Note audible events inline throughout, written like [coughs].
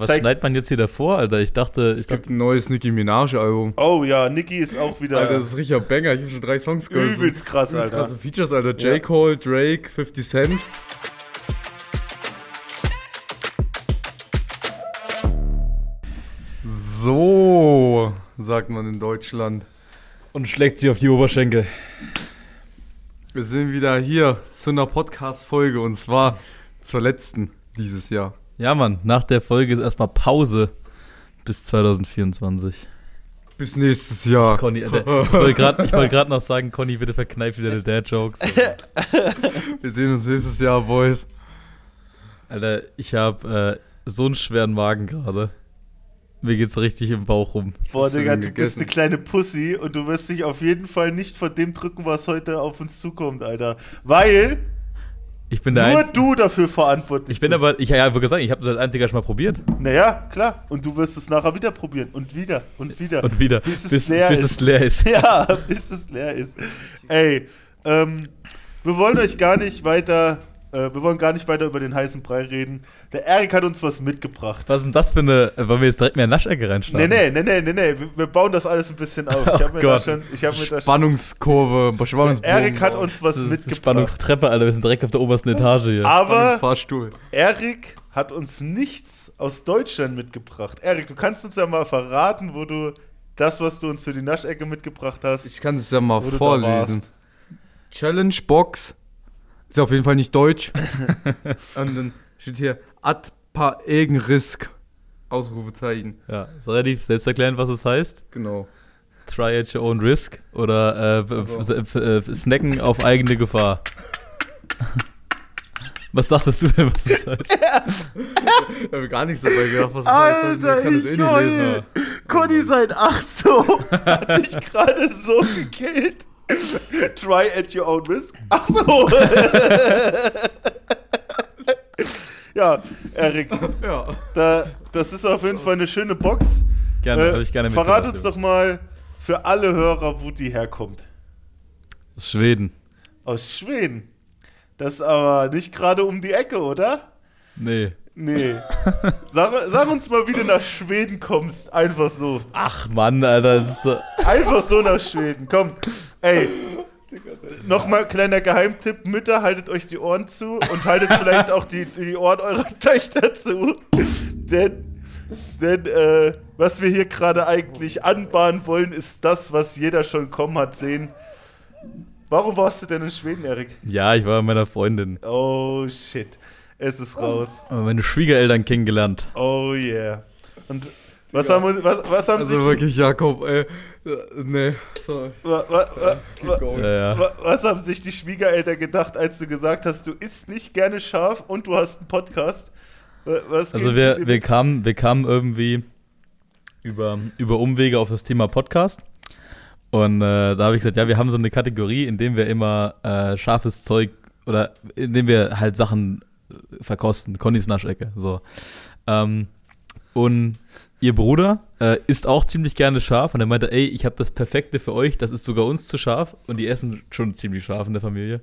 Was Zeig- schneidet man jetzt hier davor, Alter? Ich dachte, Es ich gibt ein neues Nicki Minaj-Album. Oh ja, Nicki ist auch wieder Alter, das ist richtiger Banger. Ich habe schon drei Songs gehört. Übelst krass, übelst Alter. krasse Features, Alter. J. Ja. Cole, Drake, 50 Cent. So, sagt man in Deutschland. und schlägt sie auf die Oberschenkel. Wir sind wieder hier zu einer Podcast-Folge und zwar zur letzten dieses Jahr. Ja, Mann, nach der Folge ist erstmal Pause bis 2024. Bis nächstes Jahr. Conny, Alter, ich wollte gerade wollt grad noch sagen, Conny, bitte verkneif wieder die Dad-Jokes. [laughs] Wir sehen uns nächstes Jahr, Boys. Alter, ich habe äh, so einen schweren Magen gerade. Mir geht's richtig im Bauch rum. Boah, du Digga, du bist gegessen? eine kleine Pussy und du wirst dich auf jeden Fall nicht von dem drücken, was heute auf uns zukommt, Alter. Weil Ich bin der nur du dafür verantwortlich Ich bin bist. aber, ich ja, würde sagen, ich habe das als einziger schon mal probiert. Naja, klar. Und du wirst es nachher wieder probieren. Und wieder. Und wieder. Und wieder. Bis es bis, leer bis ist. es leer ist. [laughs] Ja, bis es leer ist. Ey, ähm, wir wollen euch gar nicht weiter, äh, wir wollen gar nicht weiter über den heißen Brei reden. Der Erik hat uns was mitgebracht. Was ist denn das für eine. äh, Wollen wir jetzt direkt mehr Naschecke Nee, reinstarten? nee, nee, nee, nee, nee. Wir, wir bauen das alles ein bisschen auf. Ich [laughs] habe mir, da schon, ich hab mir da schon. Spannungskurve, Spannungsbogen. Erik hat uns was Das ist die mitgebracht. Spannungstreppe, Alter. Wir sind direkt auf der obersten Etage hier. Aber. Erik hat uns nichts aus Deutschland mitgebracht. Erik, du kannst uns ja mal verraten, wo du das, was du uns für die Naschecke mitgebracht hast. Ich kann es ja mal da vorlesen. Challenge Box. Ist auf jeden Fall nicht deutsch. [laughs] Und dann steht hier Ad pa Risk. Ausrufezeichen. Ja, ist relativ selbsterklärend, was es heißt. Genau. Try at your own risk oder äh, Also. äh, snacken auf eigene Gefahr. [laughs] was dachtest du denn, was es heißt? [laughs] Ich habe gar nichts dabei gedacht, was das heißt. Alter, Ich das ich eh heul. Conny sein Ach so hat mich gerade so gekillt. Try at your own risk. Ach so. [laughs] ja, Erik, Ja. da, das ist auf jeden Fall eine schöne Box. Gerne, Äh, habe ich gerne verrat uns doch mal für alle Hörer, wo die herkommt. Aus Schweden. Aus Schweden. Das ist aber nicht gerade um die Ecke, oder? Nee. Nee. Sag, sag uns mal, wie du nach Schweden kommst. Einfach so. Ach Mann, Alter. Das ist so, Einfach so nach Schweden. Komm. Ey. Nochmal kleiner Geheimtipp. Mütter, haltet euch die Ohren zu und haltet vielleicht auch die, die Ohren eurer [laughs] Töchter zu. Denn, denn äh, was wir hier gerade eigentlich anbahnen wollen, ist das, was jeder schon kommen hat sehen. Warum warst du denn in Schweden, Erik? ja, ich war bei meiner Freundin. Oh shit. Es ist raus. Aber meine Schwiegereltern kennengelernt. Oh yeah. Und was haben, was, was haben sich Also wirklich, Jakob, ey. Äh, Nee, sorry. wa, wa, wa, going. Ja, ja. wa, was haben sich die Schwiegereltern gedacht, als du gesagt hast, du isst nicht gerne scharf und du hast einen Podcast? Wa- Was Also wir, wir, kamen, wir kamen irgendwie über, über Umwege auf das Thema Podcast. Und äh, da habe ich gesagt, ja, wir haben so eine Kategorie, in dem wir immer äh, scharfes Zeug oder in dem wir halt Sachen äh, verkosten. Connys Naschecke. So. Ähm, und ihr Bruder äh, isst auch ziemlich gerne scharf und er meinte, ey, ich habe das Perfekte für euch, das ist sogar uns zu scharf und die essen schon ziemlich scharf in der Familie.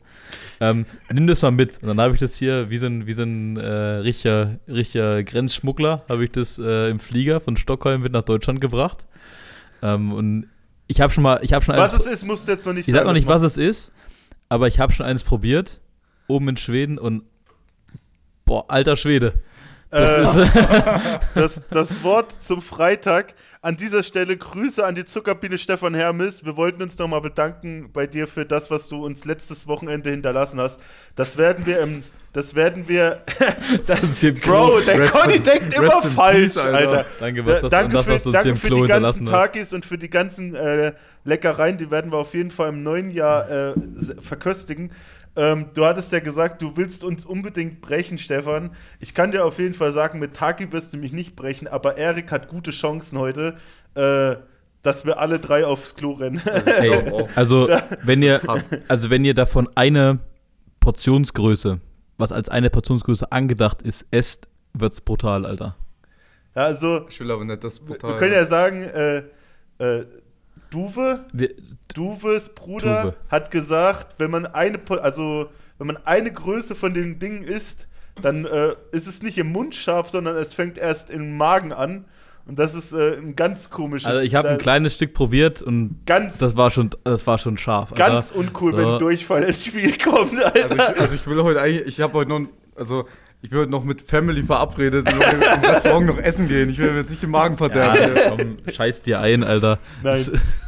Ähm, nimm das mal mit. Und dann habe ich das hier wie so ein, wie so ein äh, richtiger, richtiger Grenzschmuggler, habe ich das äh, im Flieger von Stockholm mit nach Deutschland gebracht. Ähm, und ich habe schon mal, ich habe schon Was eins, es ist, musst du jetzt noch nicht ich sagen. sag noch nicht, was es ist, aber ich habe schon eins probiert, oben in Schweden und boah, alter Schwede. Das Äh, [laughs] das, das Wort zum Freitag. An dieser Stelle Grüße an die Zuckerbiene Stefan Hermes. Wir wollten uns nochmal bedanken bei dir für das, was du uns letztes Wochenende hinterlassen hast. Das werden wir im, das werden wir, [laughs] das Bro, der Rest Conny denkt immer falsch, peace, Alter. Alter. Danke, was das, danke das, für, was du uns danke für die ganzen. Takis und für die ganzen äh, Leckereien, die werden wir auf jeden Fall im neuen Jahr äh, verköstigen. Ähm, du hattest ja gesagt, du willst uns unbedingt brechen, Stefan. Ich kann dir auf jeden Fall sagen, mit Taki wirst du mich nicht brechen, aber Erik hat gute Chancen heute, äh, dass wir alle drei aufs Klo rennen. Ey, [laughs] also wenn ihr, also wenn ihr davon eine Portionsgröße, was als eine Portionsgröße angedacht ist, esst, wird's brutal, Alter. ja, also, Ich will aber nicht das wir brutal. können ja sagen, äh, äh, Duwe, Wir, Duves Bruder Tuve. hat gesagt, wenn man eine, also wenn man eine Größe von den Dingen isst, dann äh, ist es nicht im Mund scharf, sondern es fängt erst im Magen an. Und das ist äh, ein ganz komisches. Also ich habe ein kleines Stück probiert und ganz, das war schon, das war schon scharf. ganz Alter. uncool, So. wenn Durchfall ins Spiel kommt, Alter. Also ich, also ich will heute eigentlich, ich habe heute noch, also ich will heute noch mit Family verabredet und im Restaurant noch essen gehen. Ich will mir jetzt nicht den Magen verderben. Ja, komm, scheiß dir ein, Alter. Nein.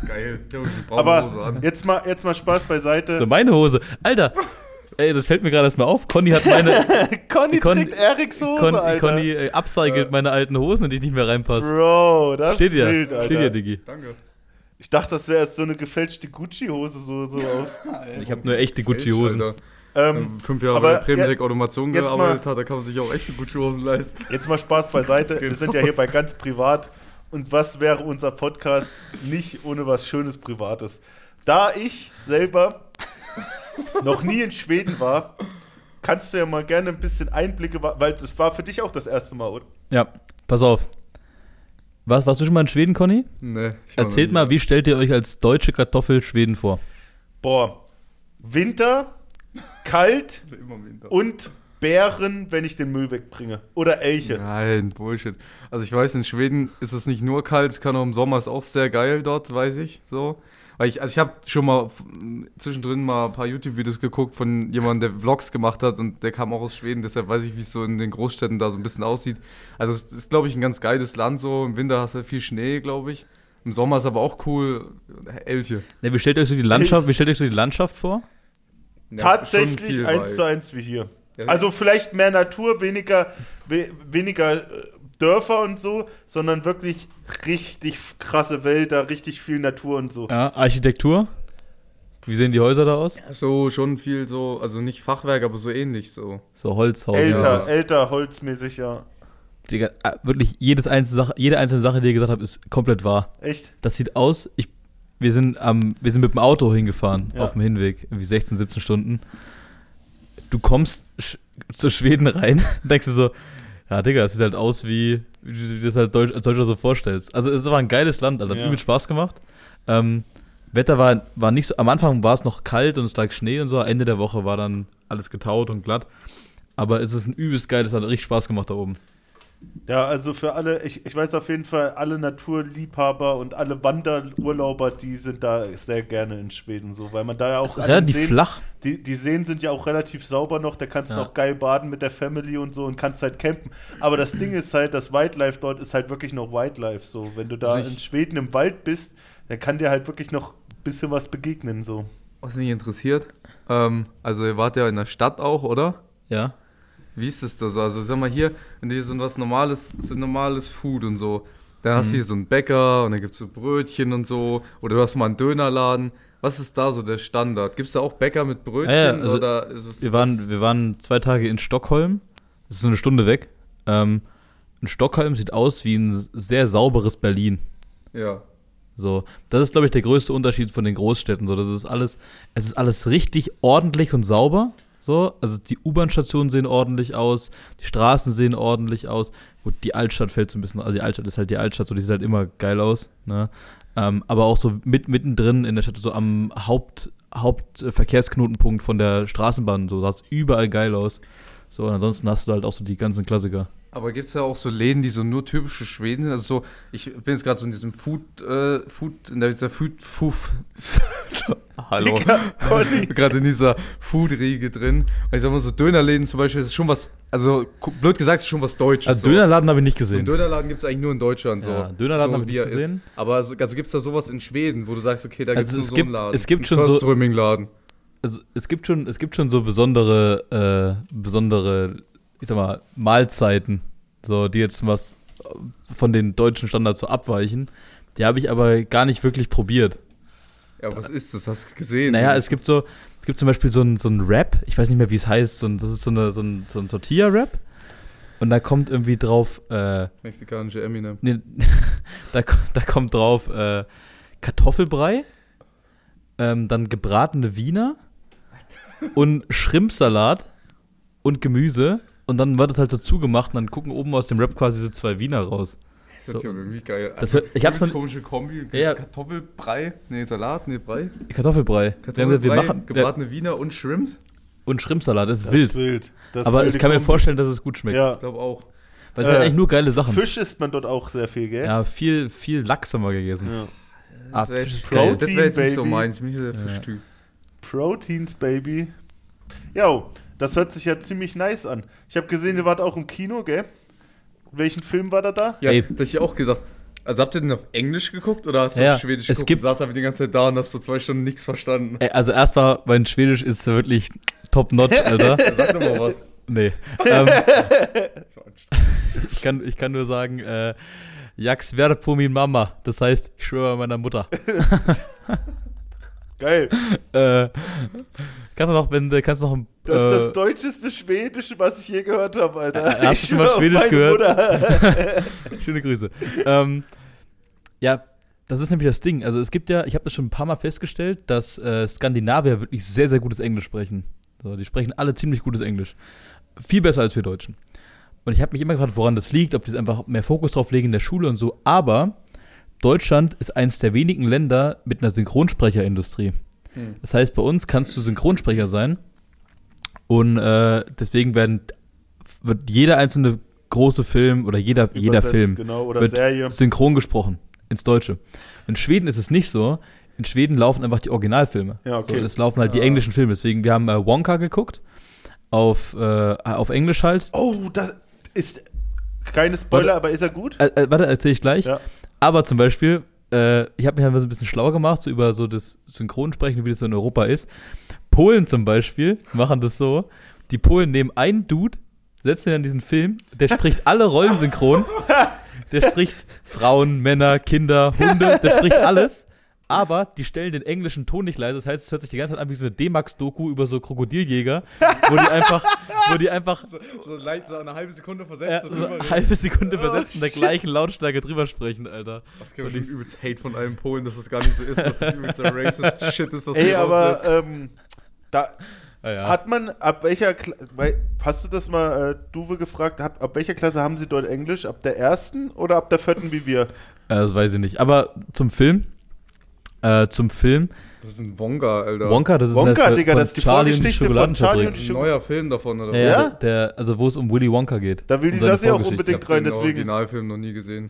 Geil. Ich habe die braune Hose Aber an. jetzt mal, jetzt mal Spaß beiseite. So, meine Hose. Alter, ey, das fällt mir gerade erstmal auf. Conny hat meine. [laughs] Conny Con- trägt Eriks Hose, Con, Alter. Conny äh, upcycelt meine alten Hosen, in die ich nicht mehr reinpasse. Bro, das Steht ist dir, wild, Alter. steht dir, Diggi. Danke. Ich dachte, das wäre erst so eine gefälschte Gucci-Hose so, so auf. Ich habe nur echte Gucci-Hosen. Ähm, Wenn fünf Jahre aber bei Premitech Automation jetzt gearbeitet mal- hat, da kann man sich auch echte Gucci-Hosen leisten. jetzt mal Spaß [laughs] beiseite. Wir sind ja hier bei ganz privat. Und was wäre unser Podcast nicht ohne was Schönes Privates? Da ich selber [laughs] noch nie in Schweden war, kannst du ja mal gerne ein bisschen Einblicke, weil das war für dich auch das erste Mal, oder? Ja, pass auf. Was, warst du schon mal in Schweden, Conny? Nee, Erzählt mal, wie stellt ihr euch als deutsche Kartoffel Schweden vor? Boah, Winter, kalt [laughs] und Bären, wenn ich den Müll wegbringe. Oder Elche. Nein, Bullshit. Also ich weiß, in Schweden ist es nicht nur kalt, es kann auch im Sommer ist auch sehr geil dort, weiß ich. So. Weil ich, also ich habe schon mal zwischendrin mal ein paar YouTube-Videos geguckt von jemandem, der Vlogs gemacht hat und der kam auch aus Schweden, deshalb weiß ich, wie es so in den Großstädten da so ein bisschen aussieht. Also es ist, glaube ich, ein ganz geiles Land so. Im Winter hast du viel Schnee, glaube ich. Im Sommer ist aber auch cool. Elche. Ne, wie stellt ihr euch so die Landschaft, wie stellt ihr euch so die Landschaft vor? Ja, Tatsächlich eins zu eins wie hier. Also vielleicht mehr Natur, weniger, we, weniger äh, Dörfer und so, sondern wirklich richtig krasse Wälder, richtig viel Natur und so. Ja, Architektur? Wie sehen die Häuser da aus? So schon viel so, also nicht Fachwerk, aber so ähnlich so. So Holzhaus. älter, ja. älter, holzmäßig, ja. Digga, äh, wirklich jedes einzelne Sache, jede einzelne Sache, die ihr gesagt habt, ist komplett wahr. Echt? Das sieht aus, ich, wir, sind am, wir sind mit dem Auto hingefahren, Ja. auf dem Hinweg, irgendwie 16, 17 Stunden. Du kommst sch zu Schweden rein [laughs] und denkst dir so, ja, Digga, es sieht halt aus, wie, wie du dir das halt Deutsch, als Deutscher so vorstellst. Also es war ein geiles Land, Alter, hat Ja. übel Spaß gemacht. Ähm, Wetter war, war nicht so, am Anfang war es noch kalt und es lag Schnee und so, Ende der Woche war dann alles getaut und glatt. Aber es ist ein übelst geiles Land, richtig Spaß gemacht da oben. Ja, also für alle, ich, ich weiß auf jeden Fall, alle Naturliebhaber und alle Wanderurlauber, die sind da sehr gerne in Schweden so, weil man da ja auch Relativ Seen- flach. Die, die Seen sind ja auch relativ sauber noch, da kannst du Ja. auch geil baden mit der Family und so und kannst halt campen. Aber das Ding ist halt, das Wildlife dort ist halt wirklich noch Wildlife so. Wenn du da Also in Schweden im Wald bist, dann kann dir halt wirklich noch ein bisschen was begegnen so. Was mich interessiert, ähm, also ihr wart ja in der Stadt auch, oder? Ja. Wie ist es da so? Also sag mal hier, wenn dir so was normales, so normales Food und so, dann hast du hier so einen Bäcker und dann gibt es so Brötchen und so, oder du hast mal einen Dönerladen. Was ist da so der Standard? Gibt es da auch Bäcker mit Brötchen Ja, ja, also oder es Wir waren, wir waren zwei Tage in Stockholm. Das ist so eine Stunde weg. Ähm, in Stockholm sieht aus wie ein sehr sauberes Berlin. ja. So, das ist, glaube ich, der größte Unterschied von den Großstädten. So, das ist alles, es ist alles richtig ordentlich und sauber. So, also die U-Bahn-Stationen sehen ordentlich aus, die Straßen sehen ordentlich aus. Gut, die Altstadt fällt so ein bisschen, also die Altstadt ist halt die Altstadt, so die sieht halt immer geil aus. Ne? Ähm, aber auch so mit, mittendrin in der Stadt, so am Haupt, Hauptverkehrsknotenpunkt von der Straßenbahn, so sah es überall geil aus. So, und ansonsten hast du halt auch so die ganzen Klassiker. Aber gibt es da auch so Läden, die so nur typische Schweden sind? Also so, ich bin jetzt gerade so in diesem Food, äh, Food, in dieser Food, Food, [laughs] hallo, Conny. [laughs] gerade in dieser Food-Riege drin. Und ich sag mal so, Dönerläden zum Beispiel, das ist schon was, also blöd gesagt, ist schon was Deutsches. Also so. Dönerladen habe ich nicht So gesehen. Dönerladen gibt es eigentlich nur in Deutschland. So. Ja, Dönerladen so, hab ich nicht er ist. gesehen. Aber also, also gibt es da sowas in Schweden, wo du sagst, okay, da Also gibt es gibt- so einen Laden. es gibt schon so- also es gibt schon, es gibt schon so besondere, äh, besondere, ich sag mal, Mahlzeiten, so die jetzt was von den deutschen Standards so abweichen. Die habe ich aber gar nicht wirklich probiert. Ja, was ist das? Hast du gesehen? Naja, es gibt so, es gibt zum Beispiel so ein, so ein Rap, ich weiß nicht mehr, wie es heißt, so ein, das ist so, eine, so ein, so ein Tortilla-Rap. Und da kommt irgendwie drauf, äh, Mexikanische Eminem. nee, [laughs] da, da kommt drauf äh, Kartoffelbrei, ähm, dann gebratene Wiener und Schrimpsalat und Gemüse. Und dann wird es halt so zugemacht und dann gucken oben aus dem Rap quasi so zwei Wiener raus. Das ist ja irgendwie geil. Das hört- ich hab's noch- komische Kombi. Ja. Kartoffelbrei. Nee, Salat, nee, Brei. Kartoffelbrei. Kartoffelbrei, wir machen, gebratene Wiener und Shrimps. und Shrimpsalat. Das ist Das wild. ist wild. Das Aber ich kann mir Kombi. vorstellen, dass es gut schmeckt. Ja. Ich glaube auch. Weil es sind Äh, eigentlich nur geile Sachen. Fisch isst man dort auch sehr viel, gell? Ja, viel, viel Lachs haben wir gegessen. Ja. Ah, Das wäre Fisch ist jetzt, geil. das wär jetzt nicht so meins. Ich bin nicht so der Ja. Fischtyp. Proteins, Baby. Jo, das hört sich ja ziemlich nice an. Ich habe gesehen, ihr wart auch im Kino, gell? Welchen Film war da da? Ja, Ey. das hab ich auch gedacht. Also habt ihr den auf Englisch geguckt oder hast du Ja, auf Schwedisch es geguckt gibt- und saß aber die ganze Zeit da und hast so zwei Stunden nichts verstanden? Ey, also erstmal, mein Schwedisch ist wirklich top notch, [laughs] Alter. Sag doch mal was. Nee. Ähm, [laughs] Das war anstrengend. ich, kann, ich kann nur sagen, äh, Jak svär på min Mama. Das heißt, ich schwöre bei meiner Mutter. [laughs] Geil. [laughs] äh, kannst du noch, wenn du kannst du noch ein, Das ist äh, das deutscheste Schwedische, was ich je gehört habe, Alter. Äh, hast du Ich schon mal Schwedisch gehört? [laughs] Schöne Grüße. ähm, ja, das ist nämlich das Ding. Also es gibt ja, ich habe das schon ein paar Mal festgestellt, dass äh, Skandinavier wirklich sehr, sehr gutes Englisch sprechen. So, die sprechen alle ziemlich gutes Englisch. Viel besser als wir Deutschen. Und ich habe mich immer gefragt, woran das liegt, ob die einfach mehr Fokus drauf legen in der Schule und so. Aber Deutschland ist eines der wenigen Länder mit einer Synchronsprecherindustrie. Hm. Das heißt, bei uns kannst du Synchronsprecher sein. Und äh, deswegen werden, wird jeder einzelne große Film oder jeder, jeder Film Genau, oder wird Serie. synchron gesprochen ins Deutsche. In Schweden ist es nicht so. In Schweden laufen einfach die Originalfilme. Ja, okay. So, es laufen halt die Ah. englischen Filme. Deswegen, wir haben äh, Wonka geguckt. Auf, äh, auf Englisch halt. Oh, das ist keine Spoiler, Warte. aber ist er gut? Äh, äh, warte, erzähle ich gleich. Ja. Aber zum Beispiel, äh, ich habe mich mal so ein bisschen schlau gemacht, so über so das Synchronsprechen, wie das so in Europa ist. Polen zum Beispiel machen das so. Die Polen nehmen einen Dude, setzen ihn in diesen Film, der spricht alle Rollen synchron. Der spricht Frauen, Männer, Kinder, Hunde, der spricht alles. Aber die stellen den englischen Ton nicht leise. Das heißt, es hört sich die ganze Zeit an wie so eine D-Max-Doku über so Krokodiljäger, wo die einfach, wo die einfach So, so, leicht, so eine halbe Sekunde versetzt. äh, so eine halbe Sekunde Oh, versetzt in der shit. gleichen Lautstärke drüber sprechen, Alter. Das schon ich- übelst Hate von allen Polen, dass das gar nicht so ist, dass das übelst der racist Shit ist, was Ey, du aber ähm, da Ja, ja. hat man, ab welcher Kla hast du das mal, äh, Duwe gefragt, hat, ab welcher Klasse haben sie dort Englisch? Ab der ersten oder ab der vierten wie wir? Äh, das weiß ich nicht. Aber zum Film. Äh, zum Film. Das ist ein Wonka, Alter. Wonka, das ist Wonka, eine Digga, von das ist die Charlie und die Vorgeschichte von Charlie und Schokoladenfabrik. die Ein neuer Film davon, oder Ja, Ja? ja? Der, also wo es um Willy Wonka geht. Da will die Sassi auch Vorgeschichte. Ich unbedingt hab rein, den deswegen. Originalfilm noch nie gesehen.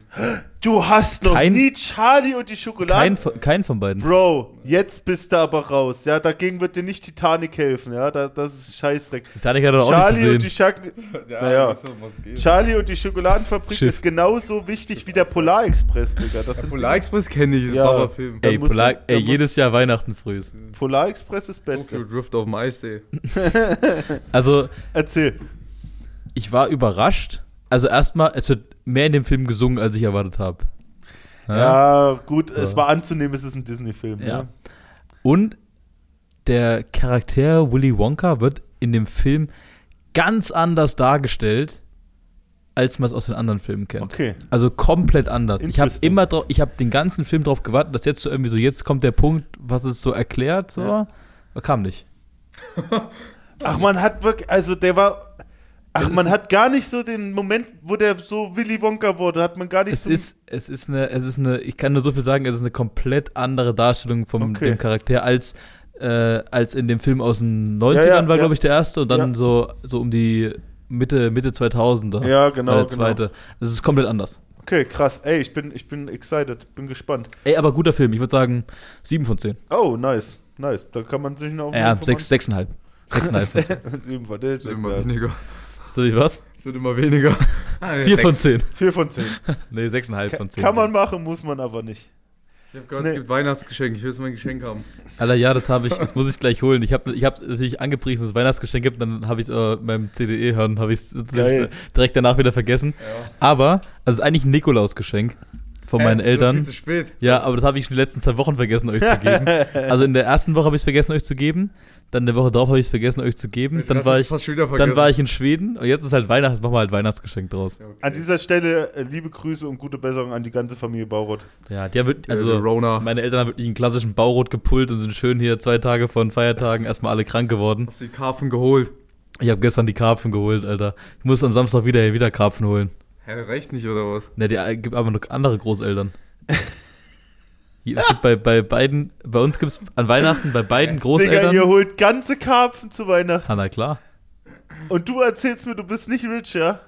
Du hast noch Kein- nie Charlie und die Schokolade. Kein, von- kein von beiden. Bro, jetzt bist du aber raus. Ja, dagegen wird dir nicht Titanic helfen. Ja, da, das ist Scheißdreck. Titanic hat er auch Charlie nicht und die gesehen. Schack [laughs] Naja. was geht. Charlie und die Schokoladenfabrik Schiff. ist genauso wichtig wie der Polarexpress, Digga. Das Der sind Polar Express kenne ich, ist Ja. ein Baba-Film. Da Ey, Polar, ey jedes Jahr Weihnachten früh. die- Polarexpress ist Tokyo Beste. Drift auf dem Eissee. [laughs] Also, Erzähl. ich war überrascht. Also erstmal, es wird mehr in dem Film gesungen, als ich erwartet habe. Ja, gut, es Ja. war anzunehmen, es ist ein Disney-Film. Ja. Ne? Und der Charakter Willy Wonka wird in dem Film ganz anders dargestellt, als man es aus den anderen Filmen kennt. Okay. Also komplett anders. Ich habe immer drauf, ich habe den ganzen Film darauf gewartet, dass jetzt so irgendwie so, jetzt kommt der Punkt, was es so erklärt, so. Ja. Aber Kam nicht. [laughs] Ach, man hat wirklich, also der war. Ach, Es man hat gar nicht so den Moment, wo der so Willy Wonka wurde, hat man gar nicht Es so. ist, es ist eine, es ist eine, ich kann nur so viel sagen, es ist eine komplett andere Darstellung von Okay. dem Charakter als, äh, als in dem Film aus den 90ern Ja, ja, war, ja. glaube ich, der erste und dann so, so um die Mitte, Mitte 2000er. ja, genau. der genau. zweite. Es ist komplett anders. Okay, krass. Ey, ich bin, ich bin excited, bin gespannt. Ey, aber guter Film. Ich würde sagen 7 von 10. Oh, nice, nice. Da kann man sich noch. Ja, 6, 6,5. 6,5 von 10. [laughs] Sieben von zehn, Es wird immer weniger. Ist das nicht was? Es wird immer weniger. 4 von 10. Vier von zehn. [laughs] Nee, 6,5 von 10. Kann man machen, muss man aber nicht. Ich habe gehört, Nee. es gibt Weihnachtsgeschenke. Ich will jetzt mein Geschenk haben. Alter, ja, das habe ich, das muss ich gleich holen. Ich habe ich hab natürlich angepriesen, dass es Weihnachtsgeschenk gibt, dann habe ich es äh, beim CDE hören, habe ich es direkt danach wieder vergessen. Ja. Aber, also es ist eigentlich ein Nikolausgeschenk von meinen Eltern. Viel zu spät. Ja, aber das habe ich in den letzten zwei Wochen vergessen, euch zu geben. [laughs] Also in der ersten Woche habe ich es vergessen, euch zu geben. Dann eine Woche drauf habe ich es vergessen, euch zu geben. Dann war, ich, dann war ich in Schweden und jetzt ist halt Weihnachten, jetzt machen wir halt Weihnachtsgeschenk draus. Ja, okay. An dieser Stelle äh, liebe Grüße und gute Besserung an die ganze Familie Bauroth. Ja, die haben wirklich, Der- also Rona. meine Eltern haben wirklich einen klassischen Baurot gepult und sind schön hier zwei Tage von Feiertagen erstmal alle krank geworden. Hast du die Karpfen geholt? Ich habe gestern die Karpfen geholt, Alter. Ich muss am Samstag wieder wieder Karpfen holen. Hä, reicht nicht, oder was? Ne, die äh, gibt aber noch andere Großeltern. [laughs] Es gibt bei, bei beiden, bei uns gibt es an Weihnachten bei beiden Digga, Großeltern. ihr holt ganze Karpfen zu Weihnachten. Ah, na klar. Und du erzählst mir, du bist nicht rich, ja?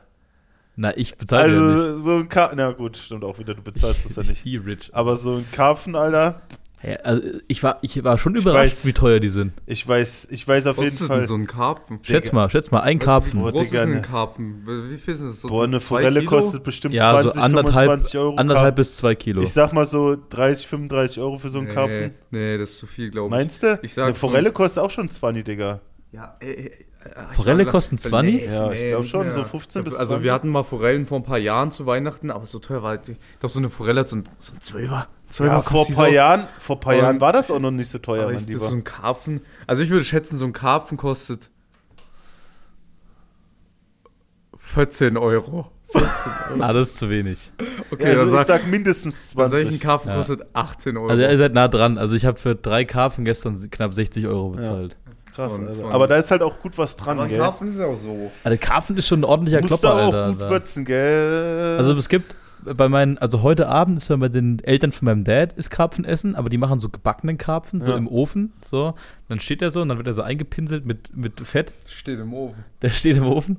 Na, ich bezahle ja nicht. Also so ein Karpfen, na gut, stimmt auch wieder, du bezahlst das ja nicht. He rich. Aber so ein Karpfen, Alter, Ja, also ich war, ich war schon überrascht, weiß. wie teuer die sind. ich weiß, ich weiß auf Was jeden ist denn Fall. so ein Karpfen? Schätz mal, schätz mal, ein Karpfen. Wie groß ist denn ne. ein Karpfen? Wie viel ist das? So Boah, eine zwei Forelle Kilo? kostet bestimmt Ja, 20, so anderthalb, 25 Euro. anderthalb bis zwei Kilo. Ich sag mal so 30, 35 Euro für so einen nee, Karpfen. Nee, das ist zu viel, glaube ich. Meinst du? Ich Eine so- Forelle kostet auch schon 20, Digga. Ja, ey, ich Forelle kosten 20? Ja, ich glaub nicht schon, mehr. so 15 bis Also 20. wir hatten mal Forellen vor ein paar Jahren zu Weihnachten, aber so teuer war die- Ich glaube, so eine Forelle hat so ein, so ein Zwölfer. Zwölfer Ja, vor ein paar. Jahren, vor paar Jahren war das auch noch nicht so teuer, Aber mein das Lieber. ist so ein Karpfen. Also ich würde schätzen, so ein Karpfen kostet 14 Euro. [laughs] Ah, das ist zu wenig. Okay, ja, also dann ich sag, sag mindestens dann sag ich, ein 20. Karpfen Ja. kostet 18 Euro. Also ihr seid nah dran. Also ich habe für drei Karpfen gestern knapp 60 Euro bezahlt. Krass, So ein- also. Aber da ist halt auch gut was dran, aber ein gell? Karpfen ist ja auch so. Also Karpfen ist schon ein ordentlicher Musst du Klopper, auch Alter. gut würzen, gell? Also es gibt bei meinen, also heute Abend ist bei den Eltern von meinem Dad ist Karpfen essen, aber die machen so gebackenen Karpfen, so Ja. im Ofen, so. Dann steht er so und dann wird er so eingepinselt mit, mit Fett. Steht im Ofen. Der steht im Ofen.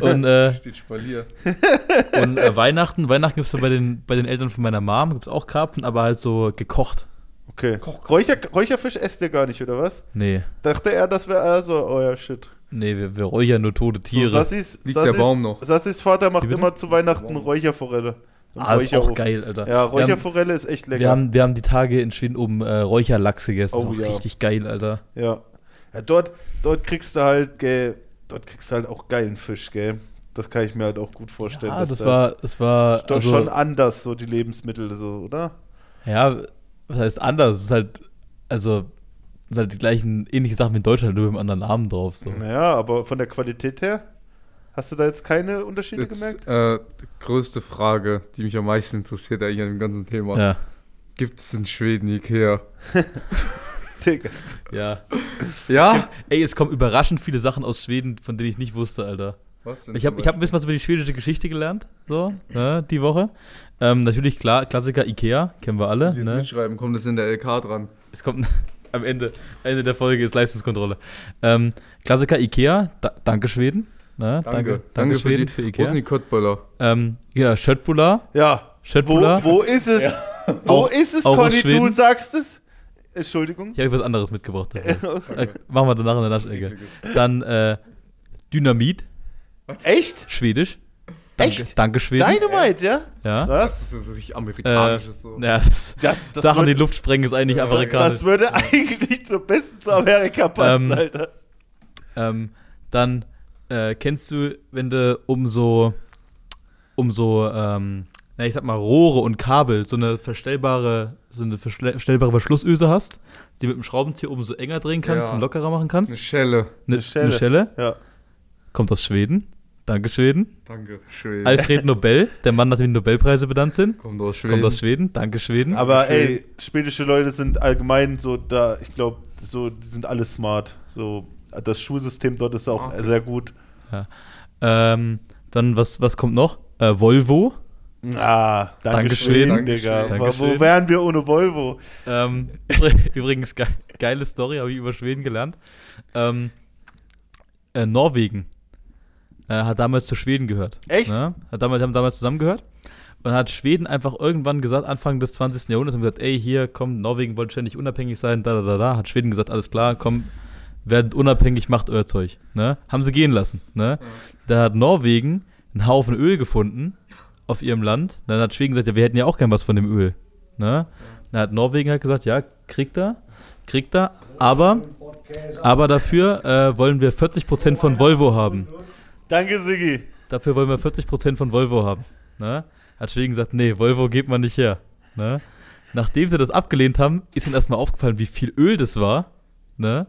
Und, äh, [laughs] Steht Spalier. [laughs] und äh, Weihnachten, Weihnachten gibt es bei den, bei den Eltern von meiner Mom, gibt es auch Karpfen, aber halt so gekocht. okay. Räucher, Räucherfisch esst ihr gar nicht, oder was? Nee, Dachte er, das wäre also euer Shit. nee, wir, wir räuchern nur tote Tiere. So, Sassis, Liegt Sassis, der Baum noch? Sassis Vater macht immer zu Weihnachten. Räucherforelle. Ah, ist auch Räucherofen. geil, Alter. Ja, Wir haben- Räucherforelle ist echt lecker. Wir haben, wir haben die Tage in Schweden oben äh, Räucherlachs gegessen. Oh, auch ja. richtig geil, Alter. ja. ja dort, dort kriegst du halt, gell, dort kriegst du halt auch geilen Fisch, gell. Das kann ich mir halt auch gut vorstellen. Ja, das da- war, das war, ist doch also, schon anders, so die Lebensmittel, so, oder? ja, was heißt anders? Es ist halt, also, es sind halt die gleichen, ähnliche Sachen wie in Deutschland, nur mit einem anderen Namen drauf, so. Naja, aber von der Qualität her, hast du da jetzt keine Unterschiede gemerkt? Jetzt, äh, die größte Frage, die mich am meisten interessiert eigentlich an dem ganzen Thema. Ja, Gibt es in Schweden Ikea? [laughs] Digga. ja. Ja? Ey, es kommen überraschend viele Sachen aus Schweden, von denen ich nicht wusste, Alter. Was denn? Ich habe ich hab ein bisschen was über die schwedische Geschichte gelernt, so, ne, die Woche. Ähm, natürlich, klar, Klassiker Ikea, kennen wir alle, ne? mitschreiben, kommt das in der LK dran? Es kommt [laughs] am Ende, Ende der Folge ist Leistungskontrolle. Ähm, Klassiker Ikea, da, danke Schweden. Ne? Danke, danke, Schweden für, Wo Ikea. sind die Köttböller? ähm, ja, Schöttbula. Ja, wo, Schöttbula. wo ist es? [laughs] Wo Auch- ist es, Conny? Du sagst es? Entschuldigung. Ich habe was anderes mitgebracht. dafür. Okay. äh, machen wir danach in der Naschecke. Dann äh, Dynamit, Echt? Schwedisch. Danke, Echt? Danke Schweden. Dynamite, ja? ja. Krass. Das ist so richtig Äh, amerikanisches so. ja, das, Das, das, Sachen, die würde, Luft sprengen, ist eigentlich amerikanisch. das würde [laughs] eigentlich nur besten zu Amerika passen, Ähm, Alter. Ähm, dann äh, kennst du, wenn du um so, um so, ähm, na, ich sag mal, Rohre und Kabel, so eine verstellbare, so eine verstell- verstellbare Verschlussöse hast, die mit dem Schraubenzieher oben so enger drehen kannst Ja. und lockerer machen kannst. Eine Schelle. Eine, Eine Schelle. eine Schelle. Ja. Kommt aus Schweden. Danke, Schweden. Danke, Schweden. Alfred Nobel, der Mann, nach dem die Nobelpreise benannt sind. Kommt aus Schweden. Kommt aus Schweden. Danke, Schweden. Aber Schön. ey, schwedische Leute sind allgemein so da, ich glaube, so, die sind alle smart. So, das Schulsystem dort ist auch Ah. sehr gut. Ähm, dann, was, was kommt noch? Äh, Volvo. Ah, danke schön, Schweden. Digga. Danke, Wo- wären wir ohne Volvo? Ähm, übr- [laughs] übrigens, ge geile Story, habe ich über Schweden gelernt. Ähm, äh, Norwegen äh, hat damals zu Schweden gehört. Echt? Ne? Hat damals, haben damals zusammengehört. Und hat Schweden einfach irgendwann gesagt, Anfang des 20. Jahrhunderts, haben gesagt, ey, hier, komm, Norwegen wollte ständig unabhängig sein, da, da, da, da. Hat Schweden gesagt, alles klar, komm, werdet unabhängig, macht euer Zeug. Ne? Haben sie gehen lassen. Ne? Da hat Norwegen einen Haufen Öl gefunden auf ihrem Land. Dann hat Schweden gesagt, ja, wir hätten ja auch gern was von dem Öl. Ne? Dann hat Norwegen halt gesagt, ja, kriegt er, kriegt er, aber, aber dafür äh, wollen wir 40% von Volvo haben. Danke, Siggi. Dafür wollen wir 40% von Volvo haben. Ne? Hat Schweden gesagt, nee, Volvo geht man nicht her. Ne? Nachdem sie das abgelehnt haben, ist ihnen erstmal aufgefallen, wie viel Öl das war. Ne?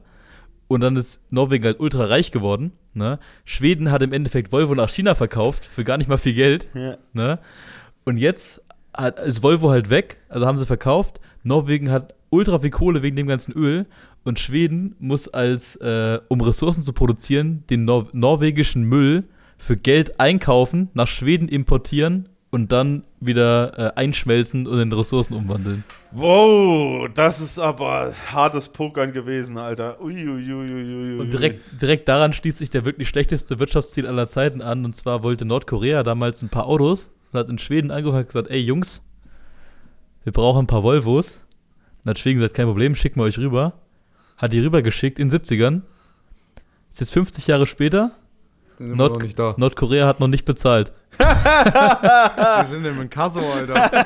Und dann ist Norwegen halt ultra reich geworden. Ne? Schweden hat im Endeffekt Volvo nach China verkauft für gar nicht mal viel Geld. Ja. Ne? Und jetzt hat, ist Volvo halt weg, also haben sie verkauft. Norwegen hat ultra viel Kohle wegen dem ganzen Öl und Schweden muss als, äh, um Ressourcen zu produzieren, den Nor norwegischen Müll für Geld einkaufen, nach Schweden importieren und dann wieder äh, einschmelzen und in Ressourcen umwandeln. Wow, das ist aber hartes Pokern gewesen, Alter. Uiuiuiui. Und direkt, direkt daran schließt sich der wirklich schlechteste Wirtschaftsziel aller Zeiten an. Und zwar wollte Nordkorea damals ein paar Autos und hat in Schweden angerufen und hat gesagt, ey Jungs, wir brauchen ein paar Volvos. Und hat Schweden gesagt, kein Problem, schicken wir euch rüber. Hat die rübergeschickt in den 70ern. Ist jetzt 50 Jahre später. Nord noch nicht da. Nordkorea hat noch nicht bezahlt. [laughs] Wir sind im Kasso, Alter. [laughs]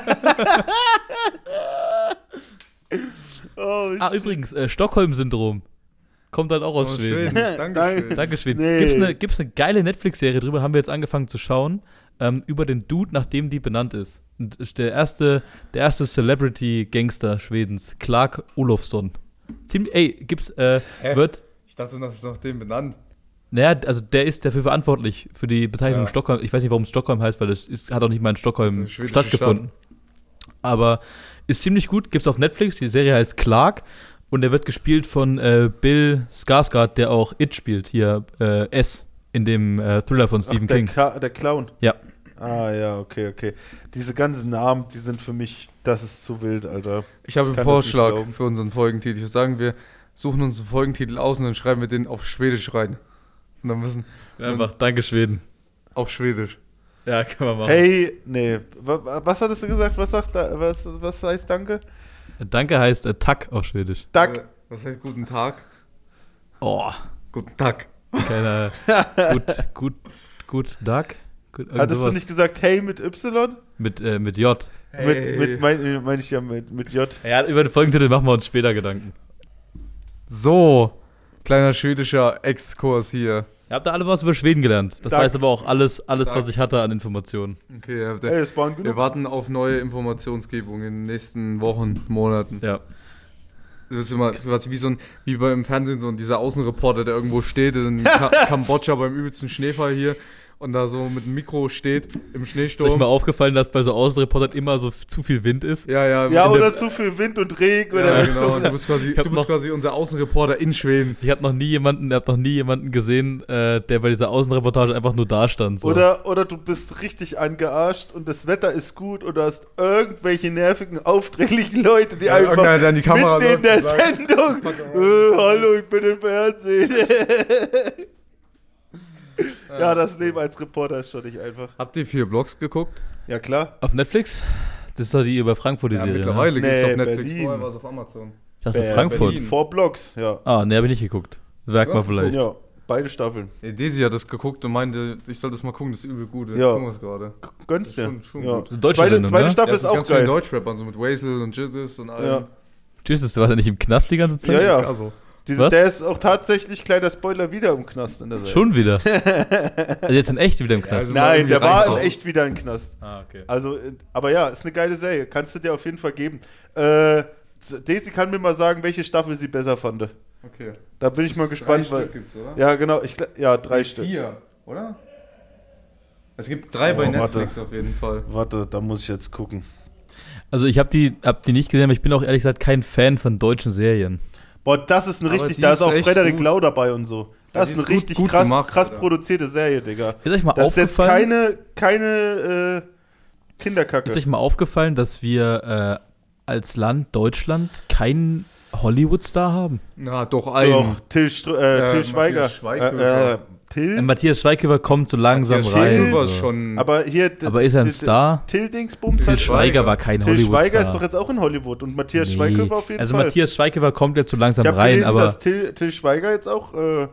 Oh, Ah, übrigens, äh, Stockholm-Syndrom. Kommt halt auch aus Aus Schweden. Schweden. Dankeschön. Danke, Schweden. Nee. Gibt's eine gibt's eine geile Netflix-Serie drüber, haben wir jetzt angefangen zu schauen, ähm, über den Dude, nach dem die benannt ist. Und der erste, der erste Celebrity-Gangster Schwedens, Clark Olofsson. Ziemlich, ey, gibt's, äh, Hä? wird, Ich dachte, das ist nach dem benannt. naja, also der ist dafür verantwortlich, für die Bezeichnung Ja. Stockholm. Ich weiß nicht, warum es Stockholm heißt, weil das ist, hat auch nicht mal in Stockholm stattgefunden. Aber ist ziemlich gut, gibt's auf Netflix. Die Serie heißt Clark und der wird gespielt von äh, Bill Skarsgård, der auch It spielt, hier äh, S in dem äh, Thriller von Ach, Stephen der, King. Ka der Clown. Ja. Ah, ja, okay, okay. Diese ganzen Namen, die sind für mich, das ist zu wild, Alter. Ich habe einen Vorschlag für unseren Folgentitel. Ich würde sagen, wir suchen uns einen Folgentitel aus und dann schreiben wir den auf Schwedisch rein. Und dann müssen Einfach, danke Schweden. auf Schwedisch. Ja, kann man machen. Hey, nee. Wa- wa- Was hattest du gesagt? Was sagt da, was, was heißt Danke? Danke heißt äh, Tack auf Schwedisch. Dank. Äh, Was heißt guten Tag? Oh, Guten Tag. keine, [laughs] gut, gut, gut, Duck. Gut, Hattest du sowas. nicht gesagt, hey mit Y? mit, äh, mit J. Mit, mit meine mein ich ja mit, mit J. Ja, über den Folgentitel machen wir uns später Gedanken. So, kleiner schwedischer Exkurs hier. Ihr habt da alle was über Schweden gelernt. Das Dank. jetzt aber auch alles, alles Dank. was ich hatte an Informationen. Okay, ja, der, waren wir warten auf neue Informationsgebung in den nächsten Wochen, Monaten. Ja. Das ist immer was wie so ein, wie beim Fernsehen, so ein, dieser Außenreporter, der irgendwo steht in [laughs] Ka Kambodscha beim übelsten Schneefall hier und da so mit dem Mikro steht im Ist euch mal Schneesturm. aufgefallen, dass bei so Außenreportern immer so zu viel Wind ist? Ja, ja, Ja, in oder der- zu viel Wind und Regen. ja, Oder genau. Und du bist quasi, du bist noch- quasi unser Außenreporter in Schweden. Ich habe noch nie jemanden, ich hab noch nie jemanden gesehen, äh, der bei dieser Außenreportage einfach nur da stand. So. Oder, oder du bist richtig angearscht und das Wetter ist gut und du hast irgendwelche nervigen, aufdringlichen Leute, die Ja, einfach der an die Kamera mitten in der Sendung, äh, hallo, ich bin im Fernsehen. [laughs] [laughs] ja, das Leben als Reporter ist schon nicht einfach. Habt ihr vier Blogs geguckt? Ja, klar. Auf Netflix? Das ist doch die über Frankfurt, die Ja, Serie. Ne? mittlerweile geht's Nee, auf Netflix. Berlin. Vorher war es auf Amazon. Ich dachte Ber- Frankfurt. Berlin. Vor Blogs, ja. Ah, ne, habe ich nicht geguckt. Merkt hast vielleicht. Ja, beide Staffeln. Ja, Desi hat das geguckt und meinte, ich soll das mal gucken, das ist übel gut. Jetzt Ja. gucken wir es gerade. Gönnst dir. schon- schon ja. gut. Deutsche Zweite, Sendung, zweite ne? Staffel Ja, ist auch ganz geil. Deutschrappern, so mit Wazel und Jizzes und allem. Ja. Tschüss, das war der nicht im Knast die ganze Zeit? Ja, ja. Also, Diese, der ist auch tatsächlich, kleiner Spoiler, wieder im Knast in der Serie. Schon wieder. [laughs] also jetzt in echt wieder im Knast. also- Nein, der war in echt wieder im Knast. ah, okay. Also, äh, aber ja, ist eine geile Serie. Kannst du dir auf jeden Fall geben. Äh, Daisy kann mir mal sagen, welche Staffel sie besser fand. okay. Da bin ich mal gespannt, Drei weil. Stück gibt's, oder? Ja, genau. Ich, ja, drei Stück. Vier, oder? Es gibt drei bei Oh, Netflix auf jeden Fall. Warte, da muss ich jetzt gucken. Also ich habe die, hab die nicht gesehen, aber ich bin auch ehrlich gesagt kein Fan von deutschen Serien. Boah, das ist Aber richtig. Da ist ist auch Frederik gut. Lau dabei und so. Ja, Das die ist eine ist gut- richtig gut krass, gemacht, krass Alter. produzierte Serie, Digga. Ist euch mal Das ist jetzt aufgefallen? keine, keine äh, Kinderkacke. Ist euch mal aufgefallen, dass wir äh, als Land Deutschland keinen Hollywood-Star haben? Na, doch einen. Doch, Till, Str äh, Äh, Till Schweiger. Schweighöfer. Äh, äh, Till? Äh, Matthias Schweighöfer kommt so langsam Matthias rein. So. schon. aber hier. Aber ist er ein Star? Till Dingsbums Till Till Schweiger. Schweiger war kein Till Hollywood-Star. Schweiger ist doch jetzt auch in Hollywood und Matthias Nee. Schweighöfer auf jeden also Fall. Matthias Schweighöfer kommt jetzt so langsam ich habe rein, gelesen, aber dass Till, Till Schweiger jetzt auch äh,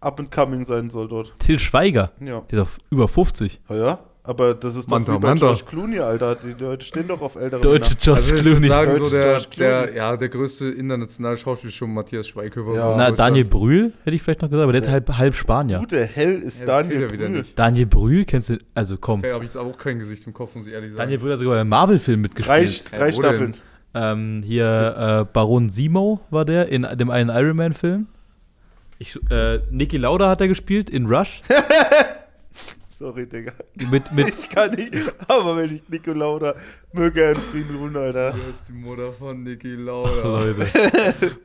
up and coming sein soll dort. Till Schweiger, Ja. der ist doch über 50. Ja, ja. Aber das ist doch Manta, wie bei Manta. George Clooney, Alter. Die Leute stehen doch auf ältere Deutsche Männer. George also ich würde Clooney. sagen, so Deutsche der, George Clooney. der, ja, der größte internationale Schauspieler ist schon Matthias Schweighöfer. Ja. so Na. Daniel Brühl, hätte ich vielleicht noch gesagt, aber der ist Ja. halb, halb Spanier. Gute Hell ist Ja, Daniel Brühl. nicht. Daniel Brühl, kennst du, also komm. Okay, habe ich jetzt auch kein Gesicht im Kopf, muss ich ehrlich sagen. Daniel Brühl hat sogar im Marvel-Film Drei, mitgespielt. drei Ja, wo denn? Staffeln. Ähm, hier äh, Baron Simo war der in dem einen Iron Man Film. Ich, äh, Niki Lauda hat er gespielt in Rush. [laughs] Sorry, Digga. mit, mit, Ich kann nicht. Aber wenn ich Nicolau da möge er in Frieden ruhen, Alter. Du ist die Mutter von Niki Ach, Lauda. Leute.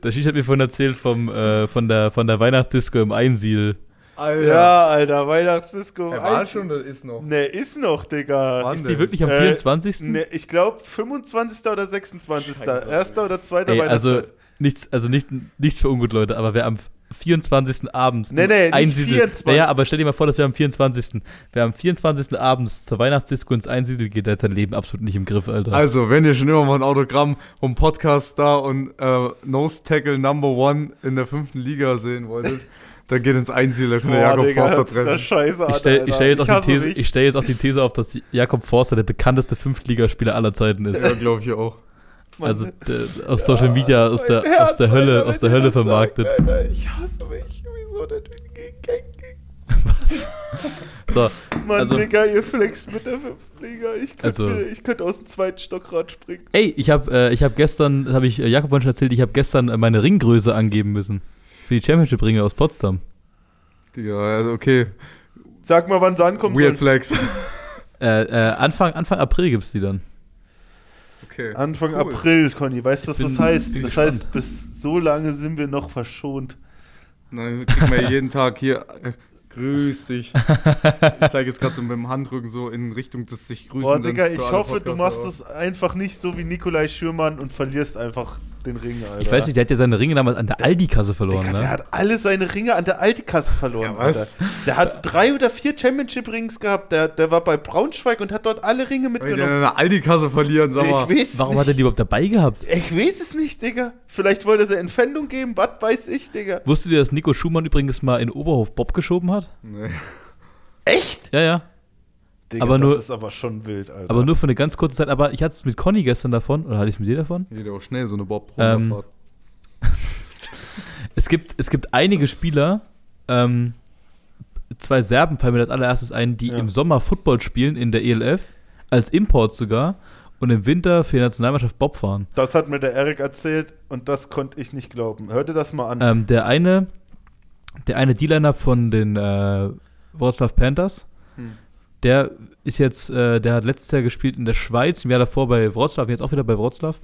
Der Schicht hat mir vorhin erzählt vom, äh, von, der, von der Weihnachtsdisco im Einsiel. Alter. Ja, Alter, Weihnachtsdisco. Er war schon, das ist noch. Ne, ist noch, Digga. Wann Ist denn? die wirklich am Äh, 24.? Ne, ich glaube 25. oder 26. Scheiße, Erster oder zweiter Ey, also Weihnachtszeit. nichts, also nicht, nichts für ungut, Leute, aber wer am 24. abends Nee, nee, nicht Einsiedel, 24. Ja, ja, aber stell dir mal vor, dass wer am 24. Wer am 24. abends zur Weihnachtsdisco ins Einsiedel geht, der hat sein Leben absolut nicht im Griff, Alter. Also, wenn ihr schon immer mal ein Autogramm vom Podcast da und äh, Nose Tackle Number One in der fünften Liga sehen wolltet, [laughs] dann geht ins Einziel, da könnt ihr Jakob Digga, Forster treffen. scheiße an, ich stelle Alter. stell jetzt, auch These- ich stell jetzt auch die These auf, dass Jakob Forster der bekannteste Fünftligaspieler aller Zeiten ist. Ja, glaube ich auch. Also der, auf Social Media aus der, Mein aus Herz, der Hölle, Alter, aus der Hölle das sagt, vermarktet. Alter, ich hasse mich. Wieso denn? [laughs] So, Mann, Also- Digga, ihr flext mit der fünften Liga. Ich könnte Also- ich könnte aus dem zweiten Stockrad springen. ey, ich habe äh, ich hab gestern, habe ich äh, Jakob schon erzählt, ich habe gestern äh, meine Ringgröße angeben müssen. Für die Championship-Ringe aus Potsdam. Digga, also okay. Sag mal, wann sie ankommen Weird sollen. Flex. Äh, äh, Anfang, Anfang April gibt's die dann. Okay. Anfang Cool. April, Conny. Weißt du, was bin- das heißt? Das gespannt. heißt, bis so lange sind wir noch verschont. Dann kriegen wir jeden Tag hier. Äh, grüß dich. Ich zeige jetzt gerade so mit dem Handrücken so in Richtung des sich grüßen. Boah, Digga, ich hoffe, du machst es einfach nicht so wie Nikolai Schürmann und verlierst einfach den Ring, Alter. Ich weiß nicht, der hat ja seine Ringe damals an der Aldi-Kasse verloren, Digga, der ne? hat alle seine Ringe an der Aldi-Kasse verloren, Ja, was? Alter. Der hat drei oder vier Championship-Rings gehabt. Der, der war bei Braunschweig und hat dort alle Ringe Weil die mitgenommen. eine Aldi-Kasse verlieren, sag mal. Ich weiß Warum nicht. hat er die überhaupt dabei gehabt? Ich weiß es nicht, Digga. Vielleicht wollte er sie Entfendung geben, was weiß ich, Digga. Wusstet ihr, dass Nico Schumann übrigens mal in Oberhof Bob geschoben hat? Nee. Echt? Ja, ja. Digga, Aber das nur- ist aber schon wild, Alter. Aber nur für eine ganz kurze Zeit. Aber ich hatte es mit Conny gestern davon, oder hatte ich es mit dir davon? Geht auch schnell, so eine bob Ähm, [laughs] Es gibt, es gibt einige Spieler, ähm, zwei Serben fallen mir als allererstes ein, die Ja. im Sommer Football spielen in der ELF, als Import sogar, und im Winter für die Nationalmannschaft Bob fahren. Das hat mir der Erik erzählt und das konnte ich nicht glauben. Hör dir das mal an. Ähm, der eine, der eine D-Liner von den äh, Wroclaw Panthers, Hm. Der ist jetzt, äh, der hat letztes Jahr gespielt in der Schweiz, im Jahr davor bei Wroclaw, jetzt auch wieder bei Wroclaw,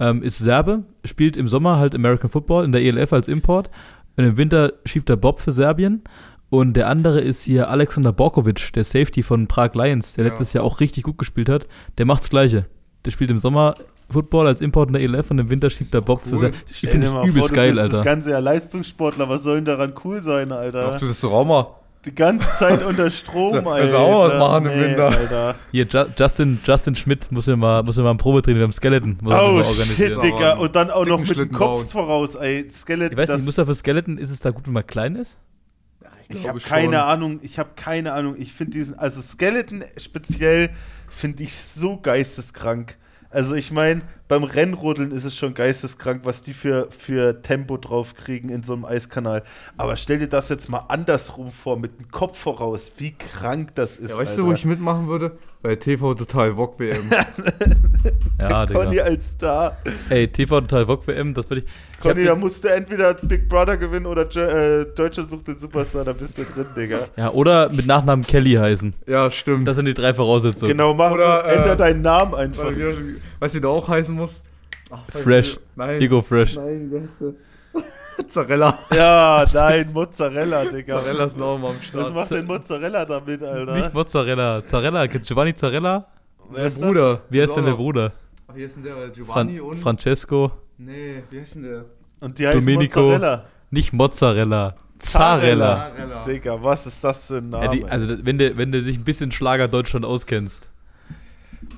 ähm, ist Serbe, spielt im Sommer halt American Football in der ELF als Import und im Winter schiebt er Bob für Serbien und der andere ist hier Alexander Borkovic, der Safety von Prag Lions, der Ja. letztes Jahr auch richtig gut gespielt hat, der macht's das Gleiche. Der spielt im Sommer Football als Import in der ELF und im Winter schiebt er Bob für Cool. Serbien. Stell Finde ich übelst vor, geil, du bist Alter. Das ganze Jahr Leistungssportler, was soll denn daran cool sein, Alter? Ach, du bist mal. Die ganze Zeit unter Strom, [laughs] So, Alter. also auch was machen im Winter. Alter. Hier, Ju Justin, Justin Schmidt muss mir mal, muss mir mal ein Probetraining beim Skeleton muss Oh shit, organisieren. Digga. Und dann auch noch mit dem Kopf bauen. voraus, ey. Skeleton, Ich weiß nicht, muss da für Skeleton, ist es da gut, wenn man klein ist? ich glaube habe schon. keine Ahnung, ich habe keine Ahnung. Ich finde diesen, also Skeleton speziell finde ich so geisteskrank. Also ich meine, beim Rennrodeln ist es schon geisteskrank, was die für, für Tempo drauf kriegen in so einem Eiskanal. Aber stell dir das jetzt mal andersrum vor, mit dem Kopf voraus, wie krank das ist. Ja, weißt Alter. du, wo ich mitmachen würde? Bei TV Total Wok WM. [laughs] Ja, Conny Digga. als Star. Ey, TV Total Vogue WM, das würde ich. Conny, da musst du entweder Big Brother gewinnen oder äh, Deutscher sucht den Superstar, da bist du drin, Digga. ja, oder mit Nachnamen Kelly heißen. ja, stimmt. Das sind die drei Voraussetzungen. Genau, mach Oder, äh, änder deinen Namen einfach. Weißt du, wie du auch heißen musst? Ach, Fresh. Nein. Ego Fresh. Nein, wie heißt der? Zarella. Ja, nein, Mozzarella, Digga. Zarella ist noch mal am Was Start. macht denn Mozzarella damit, Alter? Nicht Mozzarella. Zarella. Kennst du Giovanni Zarella? Wer Der ist das? Bruder. Wie heißt Ist denn der Bruder? Wie heißt denn der? Fran Giovanni und. Francesco. Nee, wie heißt denn der? Und die heißt Domenico. Mozzarella. Nicht Mozzarella. Zarella. Zarella. Digga, was ist das für ein Name? Ja, die, also, wenn du, wenn du dich ein bisschen Schlager Deutschland auskennst,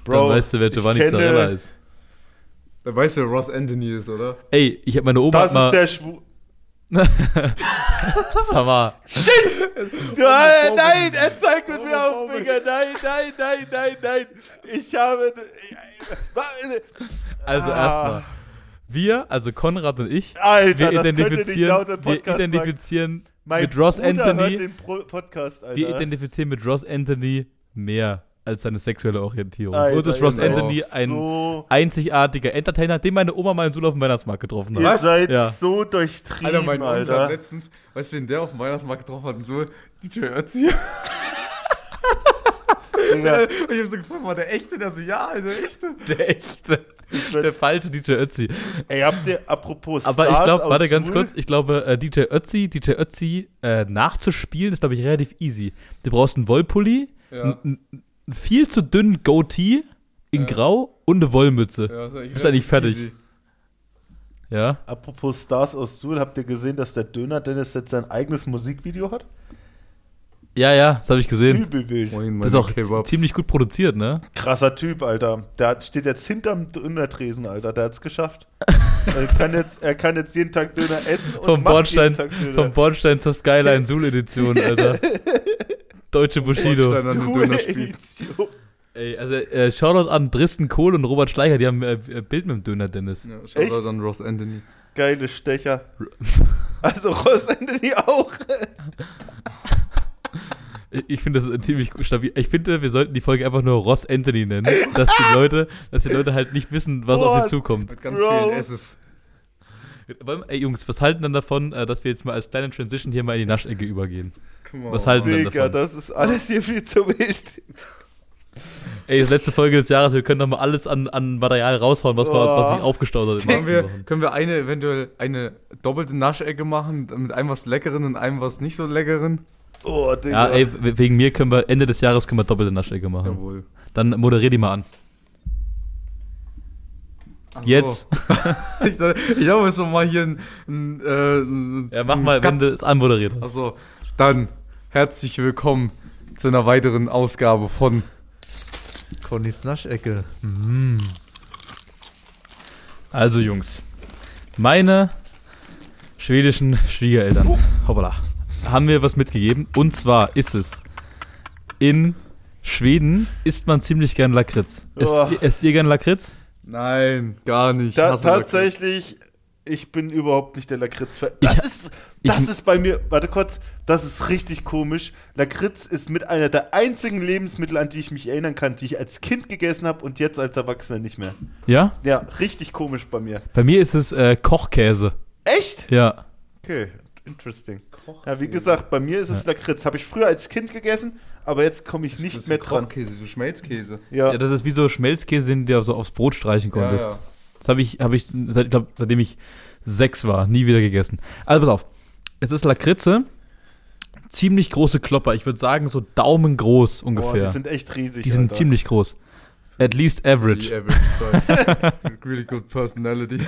Bro, dann weißt du, wer Giovanni Zarella ist. Da weißt du, wer Ross Anthony ist, oder? Ey, ich habe meine Oma Das hat mal. ist der Schwu... [laughs] Sag mal. Du, äh, nein, er zeigt mit mir auf, Digga. Nein, nein, nein, nein, nein. Ich habe... Also Ah. erstmal. Wir, also Konrad und ich, Alter, wir das könnte nicht identifizieren, wir identifizieren mit Ross Bruder Anthony, hört den Pro Podcast, Alter. wir identifizieren mit Ross Anthony mehr als seine sexuelle Orientierung. Alter, uns ist Ross seid Anthony ein so, einzigartiger Entertainer, den meine Oma mal in Sula auf dem Weihnachtsmarkt getroffen hat. Ihr seid Ja. so durchtrieben, Alter, mein Alter. hat letztens, weißt du, wen der auf dem Weihnachtsmarkt getroffen hat und so? DJ Ötzi. Digga, Und ich hab so gefragt, war der echte? Der so, ja, der echte. Der echte. Ich Der falsche DJ Ötzi. Ey, habt ihr, apropos Aber ich Stars glaube, aus warte ganz Suhl? kurz, ich glaube, äh, DJ Ötzi, DJ Ötzi äh, nachzuspielen, ist, glaube ich, relativ easy. Du brauchst einen Wollpulli, Ja. einen, einen viel zu dünnen Goatee in Ja. Grau und eine Wollmütze. Ja, ist eigentlich eigentlich fertig. easy. Ja. Apropos Stars aus Suhl, habt ihr gesehen, dass der Döner Dennis jetzt sein eigenes Musikvideo hat? Ja, ja, das habe ich gesehen. Moin, Das ist auch ziemlich gut produziert, ne? Krasser Typ, Alter. Der hat, steht jetzt hinterm Dönertresen, Alter. Der hat's geschafft. [laughs] er, kann jetzt, er kann jetzt jeden Tag Döner essen und Vom macht Bordstein, jeden Tag Döner. vom Bordstein zur Skyline [laughs] Soul Edition, Alter. [laughs] Deutsche Bushidos. Ey, also äh, Shoutout an Dristan Kohl und Robert Schleicher, die haben äh, äh, Bild mit dem Döner, Dennis. Ja, Shoutouts an Ross Anthony. Geile Stecher. [laughs] Also Ross Anthony auch. [laughs] Ich, finde das ist ziemlich stabil. Ich finde, wir sollten die Folge einfach nur Ross Anthony nennen, dass die Leute, dass die Leute halt nicht wissen, was auf Boah. sie zukommt. Mit ganz Bro. vielen S's. Wollen- Ey Jungs, was halten denn davon, äh, dass wir jetzt mal als kleine Transition hier mal in die Naschecke übergehen? Was halten wir Digga, davon? das ist alles hier viel zu wild. Ey, das ist letzte Folge des Jahres, wir können doch mal alles an, an Material raushauen, was, wir, was Boah. sich aufgestaut hat. Können wir, können wir eine eventuell eine doppelte Naschecke machen, mit einem was Leckeren und einem was nicht so Leckeren? Oh, Digga. Ja, ey, we- wegen mir können wir Ende des Jahres können wir doppelte Naschecke machen. Jawohl. Dann moderier die mal an. Ach so. Jetzt. [laughs] ich dachte, ich habe jetzt noch mal hier ein. ein, äh, ein Ja, mach mal, wenn du es anmoderiert hast. Achso, dann herzlich willkommen zu einer weiteren Ausgabe von Connys Naschecke. Also Jungs, meine schwedischen Schwiegereltern, hoppala, haben mir was mitgegeben. Und zwar ist es, in Schweden isst man ziemlich gern Lakritz. Esst, Oh. ihr- esst ihr gern Lakritz? Nein, gar nicht. Da, tatsächlich, ich bin überhaupt nicht der Lakritz-Fan. Ich- Das, ist, das ich- ist bei mir, warte kurz, das ist richtig komisch. Lakritz ist mit einer der einzigen Lebensmittel, an die ich mich erinnern kann, die ich als Kind gegessen habe und jetzt als Erwachsener nicht mehr. Ja? Ja, richtig komisch bei mir. Bei mir ist es äh, Kochkäse. Echt? Ja. Okay, interesting. Kochkäse. Ja, wie gesagt, bei mir ist es Lakritz. Habe ich früher als Kind gegessen, aber jetzt komme ich Das nicht ist mehr so dran. Kochkäse, so Schmelzkäse. Ja, ja. Das ist wie so Schmelzkäse, den du so aufs Brot streichen konntest. Ja, ja. Das habe ich, habe ich, seit, ich glaub, seitdem ich sechs war, nie wieder gegessen. Also pass auf. Es ist Lakritze. Ziemlich große Klopper. Ich würde sagen, so daumengroß Boah, ufungefähr. die sind echt riesig. Die sind Alter. ziemlich groß. At least average. average size. [laughs] really good personality.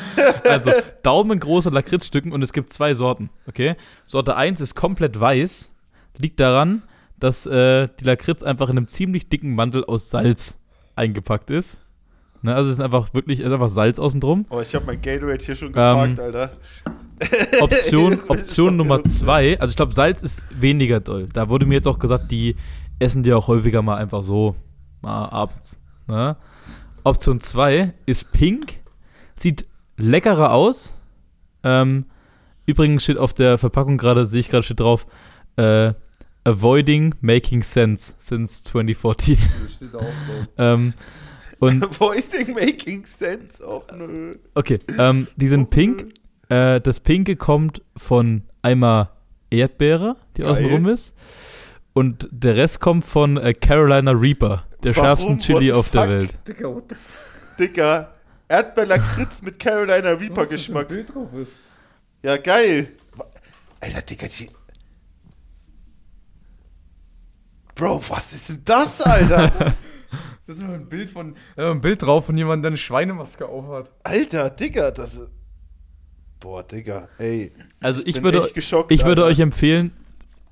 Also daumengroße Lakritzstücken und es gibt zwei Sorten. Okay? Sorte 1 ist komplett weiß. Liegt daran, dass äh, die Lakritz einfach in einem ziemlich dicken Mantel aus Salz eingepackt ist. Ne, also es ist einfach wirklich es ist einfach Salz außen drum. Oh, ich habe mein Gatorade hier schon Ähm, geparkt, Alter. Option, [laughs] Option Nummer zwei, also ich glaube, Salz ist weniger doll. Da wurde mir jetzt auch gesagt, die essen die auch häufiger mal einfach so, mal abends. Ne? Option zwei ist pink, sieht leckerer aus. Ähm, übrigens steht auf der Verpackung gerade, sehe ich gerade steht drauf, äh, avoiding making sense since 2014. Das steht auch drauf. [laughs] ähm, und [laughs] Avoiding making sense. Och nö. Okay, ähm, die sind pink. Äh, das Pinke kommt von einmal Erdbeere, die Geil. außen rum ist. Und der Rest kommt von äh, Carolina Reaper, der Warum? schärfsten Chili What the auf der fuck? Welt. Digga, what the fuck? Dicker. Erdbeerlakritz mit Carolina Reaper Geschmack. Bild drauf ist. Ja, geil. Alter, Dicker, die- Bro, was ist denn das, Alter? [laughs] Das ist nur ein Bild von, äh, ein Bild drauf von jemandem, der eine Schweinemaske aufhat. Alter, Digga, das ist. Boah, Digga, ey. Also ich, bin würde, echt geschockt, ich würde Alter. euch empfehlen,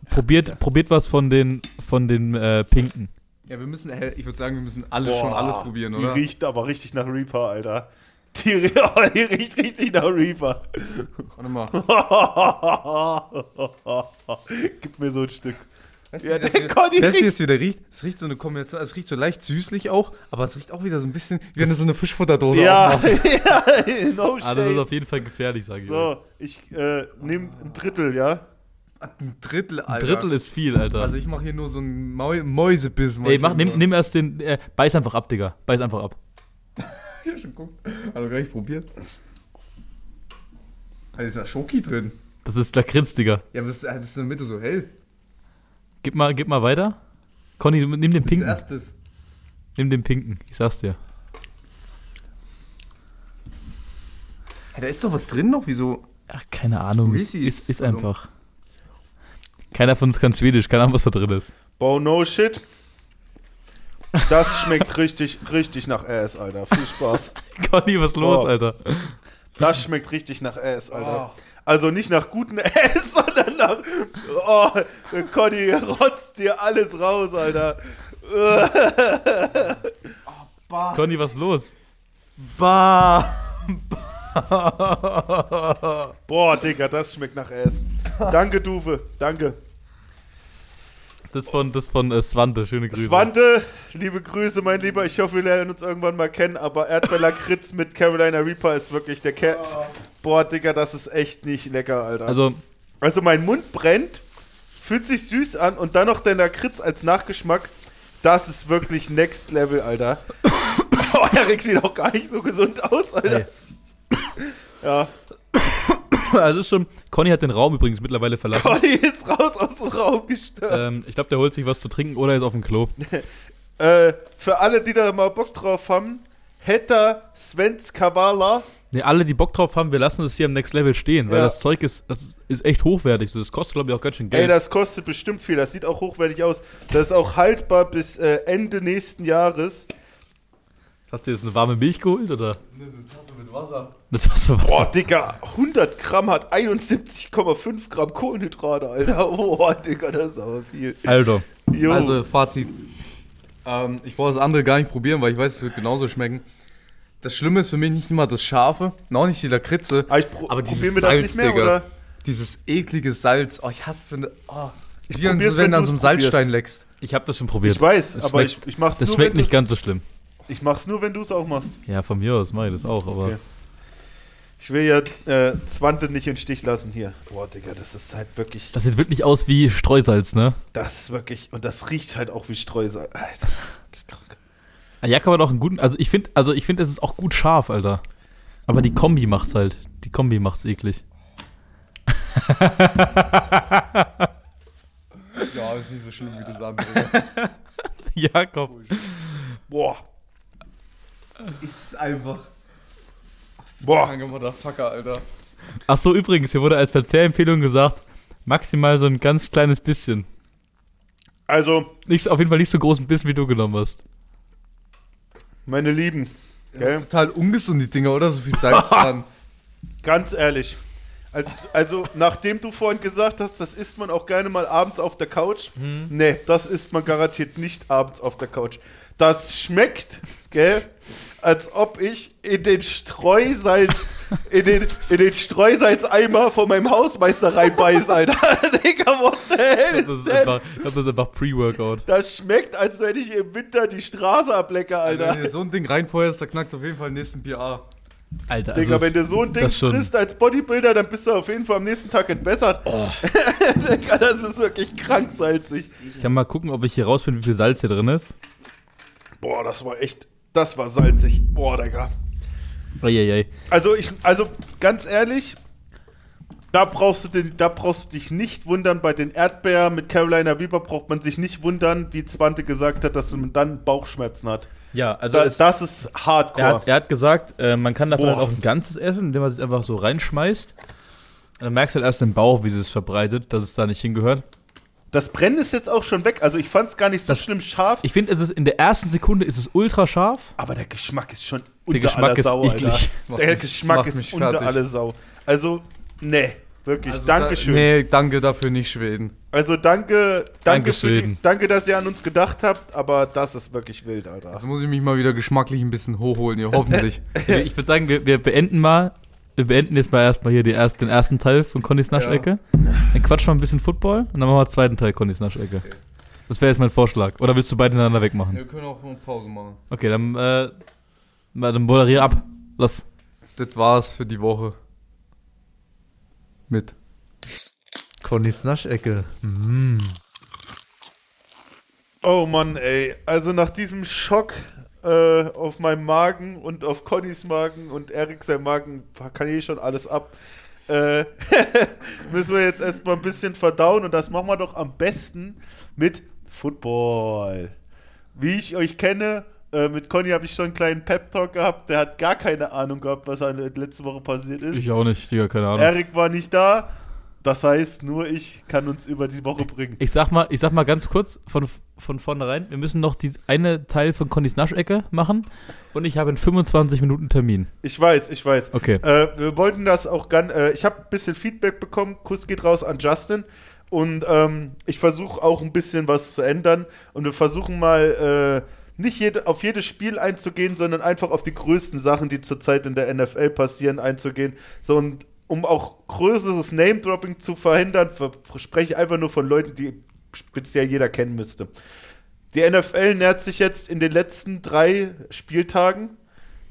probiert, probiert was von den, von den äh, Pinken. Ja, wir müssen, ich würde sagen, wir müssen alle Boah, schon alles probieren, die oder? riecht aber richtig nach Reaper, Alter. Die, oh, [laughs] die riecht richtig nach Reaper. Warte mal. [laughs] Gib mir so ein Stück. Weißt Ja, das der hier- Conny weißt du, wie riecht- es wieder riecht? Es riecht so eine Kombination, es riecht so leicht süßlich auch, aber es riecht auch wieder so ein bisschen, wie wenn du so eine Fischfutterdose Ja, aufmachst. [laughs] ja, no Aber das ist shade. auf jeden Fall gefährlich, sage ich. So, ich äh, nehme ein Drittel, ja? Ein Drittel, Ein Alter. Drittel ist viel, Alter. Also ich mache hier nur so einen Mäu Mäusebiss. Ey, mach, nimm, nimm erst den, äh, beiß einfach ab, Digga. Beiß einfach ab. [laughs] Ja, schon guckt. Also gar nicht probiert. Da ist da Schoki drin. Das ist Lakritz, Digga. Ja, aber das ist in der Mitte so hell. Gib mal, gib mal weiter. Conny, nimm den Als Pinken. erstes. Nimm den Pinken, ich sag's dir. da ist doch was drin noch, wieso? Ach, keine Ahnung. Ist, ist, ist, einfach. Keiner von uns kann Schwedisch, keine Ahnung, was da drin ist. Boah, no shit. Das schmeckt richtig, richtig nach Ass, Alter. Viel Spaß. [laughs] Conny, was los, Oh. Alter? Das schmeckt richtig nach Ass, Alter. Also nicht nach guten [laughs] Ass, sondern nach. Oh, Conny rotzt dir alles raus, Alter. Conny, was los? Bah. Boah, Digga, das schmeckt nach Ass. Danke, Duve. Danke. Das von, das von äh, Swante, schöne Grüße. Swante, liebe Grüße, mein Lieber. Ich hoffe, wir lernen uns irgendwann mal kennen. Aber Erdbeerlakritz mit Carolina Reaper ist wirklich der Cat. Boah, Digga, das ist echt nicht lecker, Alter. Also, Also mein Mund brennt, fühlt sich süß an und dann noch der Lakritz als Nachgeschmack. Das ist wirklich Next Level, Alter. [coughs] oh, Erik sieht auch gar nicht so gesund aus, Alter. Ey. Ja, [coughs] also ist schon. Conny hat den Raum übrigens mittlerweile verlassen. Conny ist raus aus dem Raum gestört. ähm, ich glaube, der holt sich was zu trinken oder ist auf dem Klo. [laughs] Äh, für alle, die da mal Bock drauf haben, Hetta Svens Kavala. Ne, alle, die Bock drauf haben, wir lassen es hier am Next Level stehen, weil Ja. das Zeug ist, das ist echt hochwertig. Das kostet, glaube ich, auch ganz schön Geld. Ey, das kostet bestimmt viel. Das sieht auch hochwertig aus. Das ist auch haltbar bis äh, Ende nächsten Jahres. Hast du jetzt eine warme Milch geholt oder Eine Tasse mit Wasser. eine Tasse Wasser? Boah, Digga, 100 Gramm hat 71,5 Gramm Kohlenhydrate, Alter. [laughs] Boah, Digga, das ist aber viel. Alter. Jo. Also, Fazit. Ähm, ich brauche das andere gar nicht probieren, weil ich weiß, es wird genauso schmecken. Das Schlimme ist für mich nicht immer das Scharfe, noch nicht die Lakritze, aber ich pro aber dieses probier mir das Salz, nicht mehr, Digga. oder? dieses eklige Salz. Oh, ich hasse es, wenn du. Oh. Ich Wie wenn du wenn an so einem Salzstein leckst. Ich habe das schon probiert. Ich weiß, Es aber schmeckt- ich, ich mach's Das nur, schmeckt wenn nicht du, ganz so schlimm. ich mach's nur, wenn du es auch machst. Ja, von mir aus mache ich das auch, aber Okay. Ich will ja äh, Zwante nicht im Stich lassen hier. Boah, Digga, das ist halt wirklich, das sieht wirklich aus wie Streusalz, ne? das ist wirklich, und das riecht halt auch wie Streusel. Alter, Das ist wirklich krank. Ah, Jakob hat auch einen guten, also ich finde, also ich finde, es ist auch gut scharf, Alter. Aber die Kombi macht's halt. Die Kombi macht's eklig. [laughs] Ja, ist nicht so schlimm wie das andere. [laughs] Jakob. Boah, ist einfach. Boah. Kranker Motherfucker, Alter. Ach so, übrigens, hier wurde als Verzehrempfehlung gesagt, maximal so ein ganz kleines bisschen. Also, Nicht, auf jeden Fall nicht so groß ein bisschen, wie du genommen hast. meine Lieben, gell? Total ungesund, die Dinger, oder? So viel Salz [laughs] dran. Ganz ehrlich. Als, also, nachdem du vorhin gesagt hast, das isst man auch gerne mal abends auf der Couch. Nee, das isst man garantiert nicht abends auf der Couch. Das schmeckt, gell, als ob ich in den Streusalz, in den, in den Streusalzeimer von meinem Hausmeister reinbeiß, Alter. [laughs] Digga, what the hell Das ist denn? einfach, ich das ist einfach Pre-Workout. Das schmeckt, als wenn ich im Winter die Straße ablecke, Alter. Alter. Wenn ihr so ein Ding reinfeuerst, da knackt auf jeden Fall den nächsten PA. Alter, Digga, also wenn du so ein Ding das frisst als Bodybuilder, dann bist du auf jeden Fall am nächsten Tag entbessert. Oh. [laughs] Digga, das ist wirklich krank salzig. Ich kann mal gucken, ob ich hier rausfinde, wie viel Salz hier drin ist. Boah, das war echt, das war salzig. Boah, Digga. Eieiei. Also ich, also ganz ehrlich, da brauchst du den, da brauchst du dich nicht wundern. Bei den Erdbeeren mit Carolina Reaper braucht man sich nicht wundern, wie Zwante gesagt hat, dass man dann Bauchschmerzen hat. Ja, also Da, das ist er, Hardcore. hat, er hat gesagt, äh, man kann davon halt auch ein ganzes essen, indem man es einfach so reinschmeißt. Und dann merkst du halt erst im Bauch, wie es verbreitet, dass es da nicht hingehört. Das Brennen ist jetzt auch schon weg. Also ich fand es gar nicht so Das- schlimm scharf, Ich finde, es ist in der ersten Sekunde ist es ultra scharf. aber der Geschmack ist schon Der unter Geschmack aller ist Sau, eklig. Alter. Das macht Der mich- Geschmack ist mich unter fertig. alle Sau. Also, nee, wirklich. Also Dankeschön. Da, nee, danke dafür nicht Schweden. Also danke, danke, für die, danke, dass ihr an uns gedacht habt, aber das ist wirklich wild, Alter. Jetzt muss ich mich mal wieder geschmacklich ein bisschen hochholen hier, hoffentlich. [laughs] ich würde sagen, wir, wir beenden mal. Wir beenden jetzt mal erstmal hier die erst, den ersten Teil von Connys Naschecke. Dann quatschen wir ein bisschen Football und dann machen wir den zweiten Teil Connys Naschecke. Das wäre jetzt mein Vorschlag. Oder willst du beide hintereinander wegmachen? Wir können auch eine Pause machen. Okay, dann, äh, dann moderier ab. Los. Das war's für die Woche. Mit. Connys Naschecke. Oh Mann, ey. Also nach diesem Schock äh, auf meinem Magen und auf Connys Magen und Erik sein Magen kann eh schon alles ab. Äh, [laughs] müssen wir jetzt erstmal ein bisschen verdauen und das machen wir doch am besten mit Football. Wie ich euch kenne, Äh, mit Conny habe ich schon einen kleinen Pep-Talk gehabt. Der hat gar keine Ahnung gehabt, was letzte Woche passiert ist. Ich auch nicht, Digga, keine Ahnung. Erik war nicht da. Das heißt, nur ich kann uns über die Woche bringen. Ich sag mal, ich sag mal ganz kurz von, von vornherein, wir müssen noch die eine Teil von Connys Naschecke machen und ich habe in 25 Minuten Termin. Ich weiß, ich weiß. Okay. Äh, wir wollten das auch ganz. Äh, ich habe ein bisschen Feedback bekommen. Kuss geht raus an Justin. Und ähm, ich versuche auch ein bisschen was zu ändern. Und wir versuchen mal äh, nicht jede, auf jedes Spiel einzugehen, sondern einfach auf die größten Sachen, die zurzeit in der NFL passieren, einzugehen. So und um auch größeres Name-Dropping zu verhindern, spreche ich einfach nur von Leuten, die speziell jeder kennen müsste. Die NFL nähert sich jetzt in den letzten drei Spieltagen.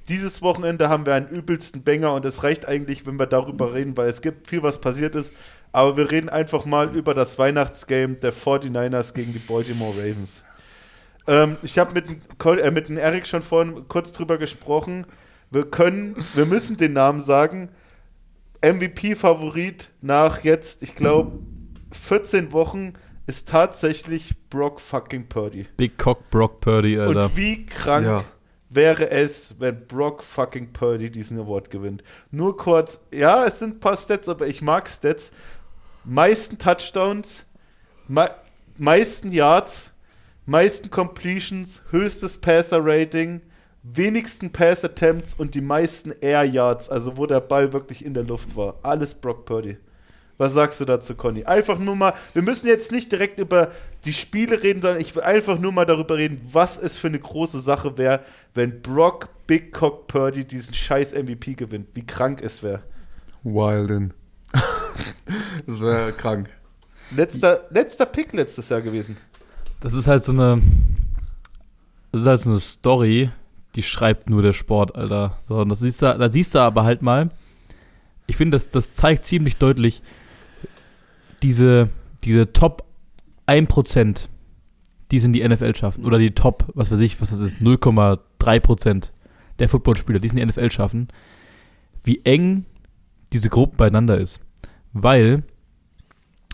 Dieses Wochenende haben wir einen übelsten Banger und es reicht eigentlich, wenn wir darüber reden, weil es gibt viel, was passiert ist. Aber wir reden einfach mal über das Weihnachtsgame der 49ers gegen die Baltimore Ravens. Ähm, ich habe mit, äh, mit dem Eric schon vorhin kurz drüber gesprochen. Wir können, wir müssen den Namen sagen. MVP-Favorit nach jetzt, ich glaube, 14 Wochen ist tatsächlich Brock fucking Purdy. Big Cock Brock Purdy, Alter. Und wie krank Ja. wäre es, wenn Brock fucking Purdy diesen Award gewinnt? Nur kurz, ja, es sind ein paar Stats, aber ich mag Stats. Meisten Touchdowns, mei meisten Yards, meisten Completions, höchstes Passer-Rating, wenigsten Pass-Attempts und die meisten Air Yards, also wo der Ball wirklich in der Luft war. Alles Brock Purdy. Was sagst du dazu, Conny? Einfach nur mal, wir müssen jetzt nicht direkt über die Spiele reden, sondern ich will einfach nur mal darüber reden, was es für eine große Sache wäre, wenn Brock Big Cock Purdy diesen scheiß MVP gewinnt. Wie krank es wäre. Wilden. [laughs] das wäre krank. Letzter, letzter Pick letztes Jahr gewesen. Das ist halt so eine. Das ist halt so eine Story, die schreibt nur der Sport, Alter. So, und das siehst du, da siehst du aber halt mal. Ich finde, das, das zeigt ziemlich deutlich diese, diese Top 1%, die es in die NFL schaffen. Oder die Top, was weiß ich, was das ist, 0,3% der Footballspieler, die es in die NFL schaffen. Wie eng diese Gruppe beieinander ist. Weil,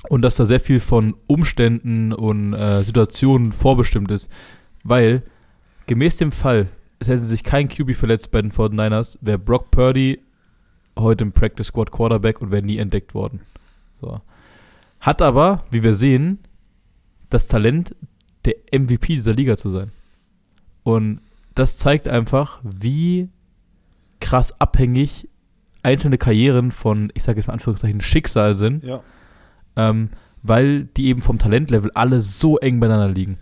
und dass da sehr viel von Umständen und äh, Situationen vorbestimmt ist, weil gemäß dem Fall, es hätte sich kein QB verletzt bei den 49ers, wäre Brock Purdy heute im Practice Squad Quarterback und wäre nie entdeckt worden. So. Hat aber, wie wir sehen, das Talent, der MVP dieser Liga zu sein. Und das zeigt einfach, wie krass abhängig einzelne Karrieren von, ich sage jetzt mal in Anführungszeichen, Schicksal sind, Ja. ähm, weil die eben vom Talentlevel alle so eng beieinander liegen.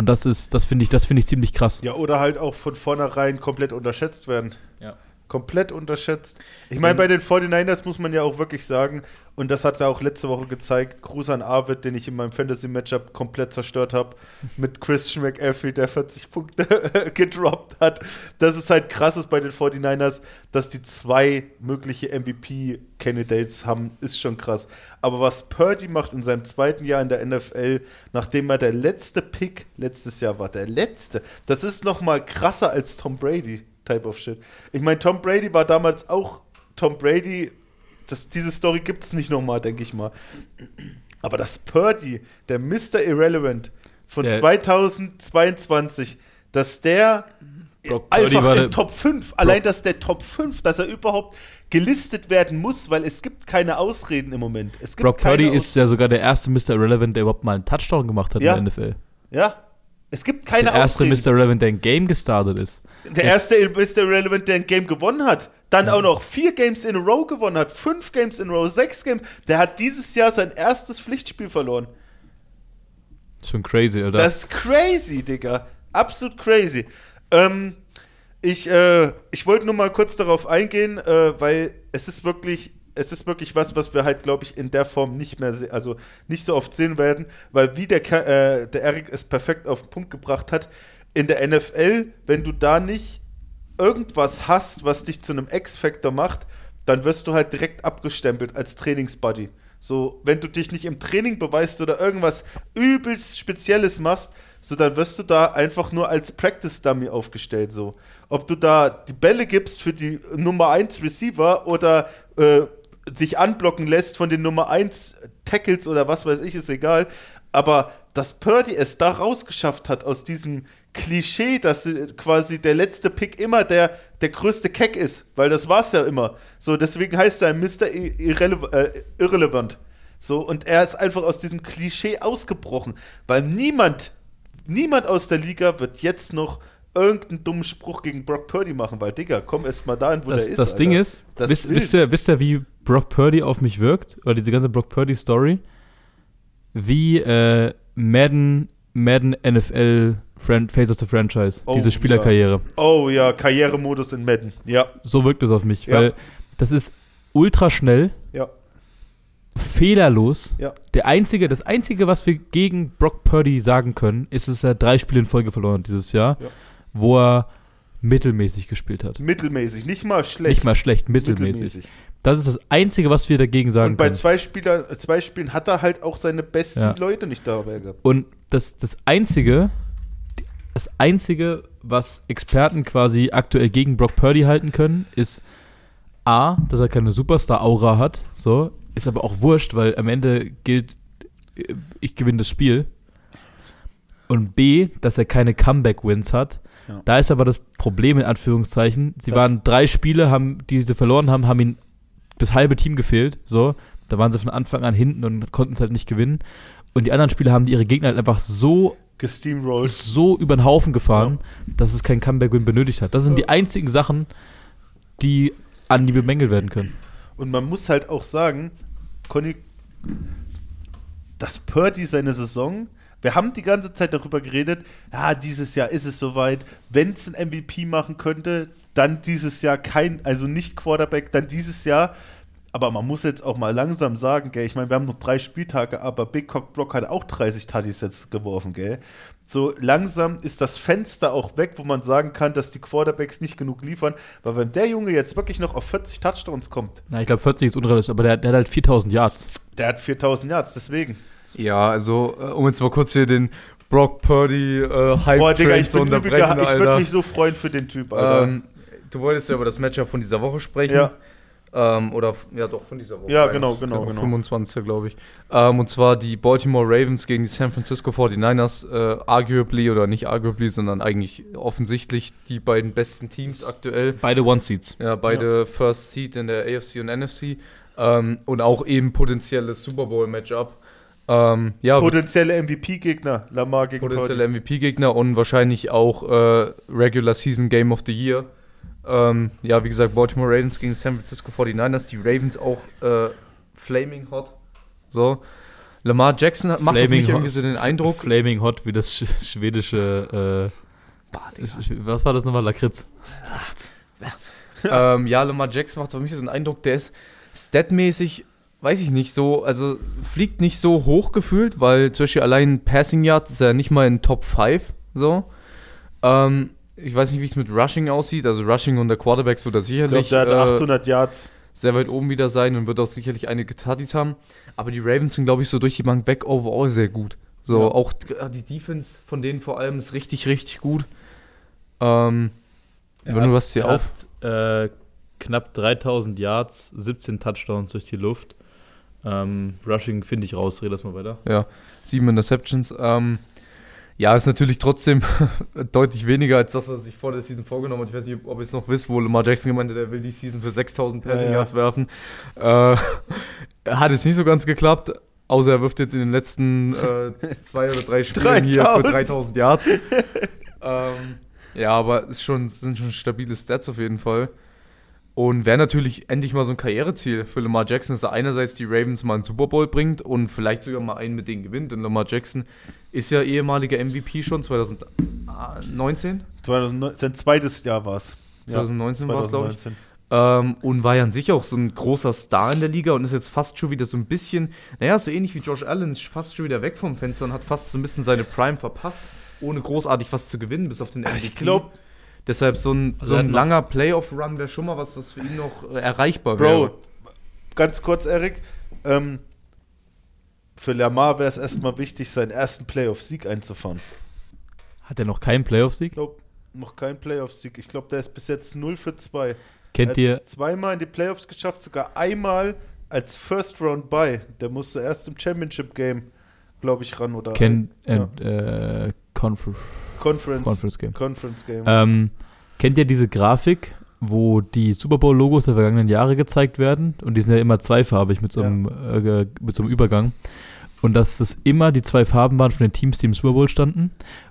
Und das ist, das finde ich, das finde ich ziemlich krass. Ja, oder halt auch von vornherein komplett unterschätzt werden. Ja. Komplett unterschätzt. Ich meine, bei den 49ers muss man ja auch wirklich sagen, und das hat er auch letzte Woche gezeigt, Gruß an Arvid, den ich in meinem Fantasy-Matchup komplett zerstört habe, [laughs] mit Christian McAfee, der 40 Punkte [laughs] gedroppt hat. Das ist halt krass ist bei den 49ers, dass die zwei mögliche MVP-Candidates haben, ist schon krass. Aber was Purdy macht in seinem zweiten Jahr in der NFL, nachdem er der letzte Pick letztes Jahr war, der letzte, das ist noch mal krasser als Tom Brady. Type of shit. Ich meine, Tom Brady war damals auch Tom Brady. Das, diese Story gibt es nicht nochmal, denke ich mal. Aber das Purdy, der Mr. Irrelevant von Der- 2022, dass der Brock Purdy einfach war in der- Top 5, allein dass der Top 5, dass er überhaupt gelistet werden muss, weil es gibt keine Ausreden im Moment. Es gibt Brock Purdy ist ja sogar der erste Mr. Irrelevant, der überhaupt mal einen Touchdown gemacht hat Ja. in der NFL. Ja, es gibt keine Der erste Ausreden. Mr. Irrelevant, der ein Game gestartet ist. Der erste Mr. Relevant, der ein Game gewonnen hat. Dann auch noch vier Games in a row gewonnen hat. Fünf Games in a row, sechs Games. Der hat dieses Jahr sein erstes Pflichtspiel verloren. Schon crazy, Alter. Das ist crazy, Digga. Absolut crazy. Ähm, ich äh, ich wollte nur mal kurz darauf eingehen, äh, weil es ist wirklich, es ist wirklich was, was wir halt, glaube ich, in der Form nicht mehr, also nicht so oft sehen werden, weil wie der, äh, der Eric es perfekt auf den Punkt gebracht hat, in der NFL, wenn du da nicht irgendwas hast, was dich zu einem X-Factor macht, dann wirst du halt direkt abgestempelt als Trainingsbuddy. So, wenn du dich nicht im Training beweist oder irgendwas übelst Spezielles machst, so dann wirst du da einfach nur als Practice-Dummy aufgestellt. So, ob du da die Bälle gibst für die Nummer 1 Receiver oder äh, sich anblocken lässt von den Nummer 1 Tackles oder was weiß ich, ist egal. Aber dass Purdy es da rausgeschafft hat aus diesem Klischee, dass äh, quasi der letzte Pick immer der, der größte Keck ist, weil das war's ja immer. So, deswegen heißt er Mr. Irrele äh, Irrelevant. So, und er ist einfach aus diesem Klischee ausgebrochen, weil niemand, niemand aus der Liga wird jetzt noch irgendeinen dummen Spruch gegen Brock Purdy machen, weil, Digga, komm erst mal dahin, wo Das, der ist. das Ding Alter. ist, Das wisst, wisst, ihr, wisst ihr, wie Brock Purdy auf mich wirkt? Oder diese ganze Brock Purdy-Story? Wie äh, Madden, Madden NFL Fran Face of the Franchise. Oh, diese Spielerkarriere. Oh ja, Karrieremodus in Madden. Ja, So wirkt es auf mich, Ja. weil das ist ultra schnell, ja, fehlerlos. ja. Der einzige, das einzige, was wir gegen Brock Purdy sagen können, ist, dass er drei Spiele in Folge verloren hat dieses Jahr, Ja. wo er mittelmäßig gespielt hat. Mittelmäßig, nicht mal schlecht. Nicht mal schlecht, mittelmäßig. Das ist das Einzige, was wir dagegen sagen Und bei können. zwei, Spieler, zwei Spielen hat er halt auch seine besten Ja. Leute nicht dabei gehabt. Und das, das Einzige, das Einzige, was Experten quasi aktuell gegen Brock Purdy halten können, ist A, dass er keine Superstar-Aura hat, so, ist aber auch wurscht, weil am Ende gilt, äh, ich gewinne das Spiel. Und B, dass er keine Comeback-Wins hat. Ja. Da ist aber das Problem in Anführungszeichen. Sie Das- waren drei Spiele, haben, die sie verloren haben, haben ihnen das halbe Team gefehlt. So, da waren sie von Anfang an hinten und konnten es halt nicht gewinnen. Und die anderen Spiele haben ihre Gegner halt einfach so, Gesteamrollt. so über den Haufen gefahren, dass es kein Comeback-Win benötigt hat. Das sind die einzigen Sachen, die an die bemängelt werden können. Und man muss halt auch sagen, Conny, dass Purdy seine Saison, wir haben die ganze Zeit darüber geredet, ja, dieses Jahr ist es soweit, wenn es ein MVP machen könnte, dann dieses Jahr kein, also nicht Quarterback, dann dieses Jahr. Aber man muss jetzt auch mal langsam sagen, gell, ich meine, wir haben noch drei Spieltage, aber Big Cock Block hat auch 30 Tutties jetzt geworfen, gell. So langsam ist das Fenster auch weg, wo man sagen kann, dass die Quarterbacks nicht genug liefern, weil wenn der Junge jetzt wirklich noch auf 40 Touchdowns kommt, Na, ich glaube, 40 ist unrealistisch, aber der, der hat halt 4000 Yards. der hat 4000 Yards, deswegen. Ja, also, äh, um jetzt mal kurz hier den Brock Purdy äh, Hype Boah, Digga, ich, zu unterbrechen, ich würde mich so freuen für den Typ, Alter. Ähm, du wolltest ja über das Matchup von dieser Woche sprechen. ja, Ähm, oder, ja doch, von dieser Woche. Ja, genau, genau, Ja, genau. 25. glaube ich. Ähm, und zwar die Baltimore Ravens gegen die San Francisco 49ers. Äh, arguably oder nicht arguably, sondern eigentlich offensichtlich die beiden besten Teams aktuell. Beide One-Seeds. Ja, beide First Seed in der AFC und NFC. Ähm, und auch eben potenzielles Super Bowl-Matchup. Ähm, ja, potenzielle MVP-Gegner, Lamar gegen potenzielle MVP-Gegner und wahrscheinlich auch äh, Regular Season Game of the Year. Ähm, ja, wie gesagt, Baltimore Ravens gegen San Francisco 49ers, die Ravens auch äh, flaming hot. So. Lamar Jackson hat- macht auf mich irgendwie so den Eindruck. Flaming Hot wie das sch schwedische. Äh, sch- was war das nochmal? Lakritz. ähm, ja, Lamar Jackson macht auf mich so den Eindruck, der ist statmäßig, weiß ich nicht, so, also fliegt nicht so hoch gefühlt, weil zum Beispiel allein Passing Yards ist er nicht mal in Top 5, so. Ähm, ich weiß nicht, wie es mit Rushing aussieht, also Rushing und der Quarterbacks wird er Ich glaube, sicherlich der hat äh, 800 Yards. sehr weit oben wieder sein und wird auch sicherlich einige Tutties haben. Aber die Ravens sind, glaube ich, so durch die Bank weg overall sehr gut. So, Ja. auch äh, die Defense von denen vor allem ist richtig, richtig gut. Ähm, wenn du was hier Er auf. Hat, äh, knapp 3000 Yards, 17 Touchdowns durch die Luft. Ähm, Rushing finde ich raus, red das mal weiter. Ja, sieben Interceptions. Ähm, ja, ist natürlich trotzdem [laughs] deutlich weniger als das, was sich vor der Season vorgenommen hat. Ich weiß nicht, ob ihr es noch wisst, wo Lamar Jackson gemeint hat, er will die Season für 6000 Passing Ja, ja. Yards werfen. Äh, [laughs] hat jetzt nicht so ganz geklappt, außer er wirft jetzt in den letzten äh, [laughs] zwei oder drei Spielen hier für 3000. 3000 Yards. ähm, ja, aber es ist schon, es sind schon stabile Stats auf jeden Fall. Und wäre natürlich endlich mal so ein Karriereziel für Lamar Jackson, dass er einerseits die Ravens mal einen Super Bowl bringt und vielleicht sogar mal einen mit denen gewinnt. Denn Lamar Jackson ist ja ehemaliger MVP schon, 2019. 2009 sein zweites Jahr war es. 2019 war's, glaub ich. Ähm, und war ja an sich auch so ein großer Star in der Liga und ist jetzt fast schon wieder so ein bisschen, naja, so ähnlich wie Josh Allen, ist fast schon wieder weg vom Fenster und hat fast so ein bisschen seine Prime verpasst, ohne großartig was zu gewinnen, bis auf den MVP. Ich glaube, Deshalb so ein, Also so ein langer Playoff-Run wäre schon mal was, was für ihn noch äh, erreichbar wäre. Bro, ganz kurz, Erik. Ähm, für Lamar wäre es erstmal wichtig, seinen ersten Playoff-Sieg einzufahren. Hat er noch keinen Playoff-Sieg? Ich glaube, noch kein Playoff-Sieg. Ich glaube, der ist bis jetzt 0 für 2. Kennt er ihr, hat zweimal in die Playoffs geschafft, sogar einmal als First Round bei. Der musste erst im Championship Game, glaube ich, ran oder kennt ja. äh, äh, Confer Conference, Conference Game. Conference Game. Ähm, kennt ihr diese Grafik, wo die Super Bowl-Logos der vergangenen Jahre gezeigt werden? Und die sind ja immer zweifarbig mit so einem, äh, mit so einem Übergang. Und dass das immer die zwei Farben waren von den Teams, die im Super Bowl standen.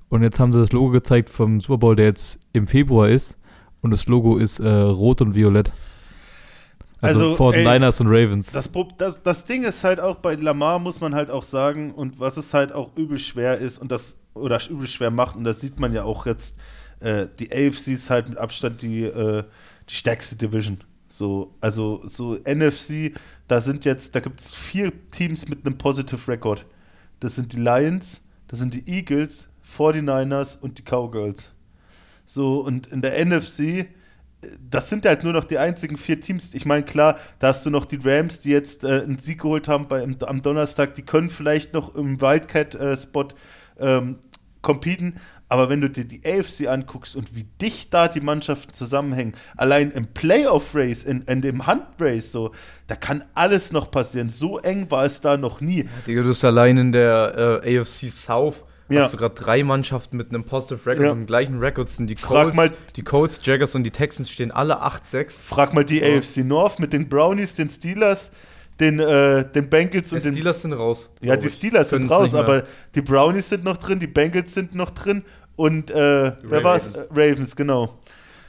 Und jetzt haben sie das Logo gezeigt vom Super Bowl, der jetzt im Februar ist. Und das Logo ist äh, rot und violett. Also, Also, vor ey, Niners und Ravens. Das, das, das Ding ist halt auch bei Lamar, muss man halt auch sagen, und was es halt auch übel schwer ist und das, oder übel schwer macht, und das sieht man ja auch jetzt, äh, die AFC ist halt mit Abstand die, äh, die stärkste Division. So, also so NFC, da sind jetzt, da gibt es vier Teams mit einem Positive Record. Das sind die Lions, das sind die Eagles, 49ers und die Cowgirls. So, und in der NFC, das sind halt nur noch die einzigen vier Teams. Ich meine, klar, da hast du noch die Rams, die jetzt äh, einen Sieg geholt haben bei, im, am Donnerstag. Die können vielleicht noch im Wildcat-Spot ähm, competen. Aber wenn du dir die AFC anguckst und wie dicht da die Mannschaften zusammenhängen, allein im Playoff-Race, in, in dem Hunt-Race, so, da kann alles noch passieren. So eng war es da noch nie. Digga, du bist allein in der äh, AFC South. Ja. Hast du gerade drei Mannschaften mit einem Positive Record Ja. und dem gleichen Record sind die Colts, mal- die Colts, Jaggers und die Texans stehen alle 8-6. Frag mal die AFC North mit den Brownies, den Steelers, den, äh, den Bengals und Die den Steelers sind raus. Ja, die. Steelers sind raus, aber die Brownies sind noch drin, die Bengals sind noch drin und äh, wer war's? Ravens. Äh, Ravens, genau.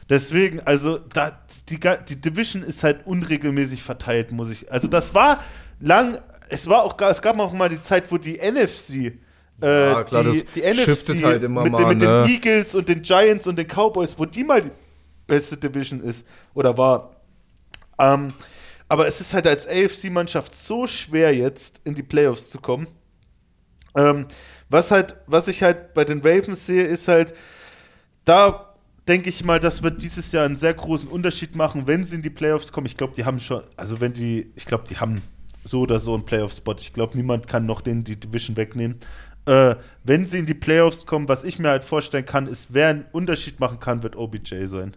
Deswegen, also da, die, die Division ist halt unregelmäßig verteilt, muss ich. Also das war lang, es war auch, gar- es gab auch mal die Zeit, wo die NFC äh, Ja, klar, die, das die NFC shiftet halt immer mit, mal, den, mit ne? den Eagles und den Giants und den Cowboys, wo die mal die beste Division ist oder war. Ähm, aber es ist halt als AFC-Mannschaft so schwer jetzt in die Playoffs zu kommen. Ähm, was halt, was ich halt bei den Ravens sehe, ist halt, da denke ich mal, das wird dieses Jahr einen sehr großen Unterschied machen, wenn sie in die Playoffs kommen. Ich glaube, die haben schon, also wenn die, ich glaube, die haben so oder so einen Playoff-Spot. Ich glaube, niemand kann noch den die Division wegnehmen. Äh, wenn sie in die Playoffs kommen, was ich mir halt vorstellen kann, ist, wer einen Unterschied machen kann, wird OBJ sein.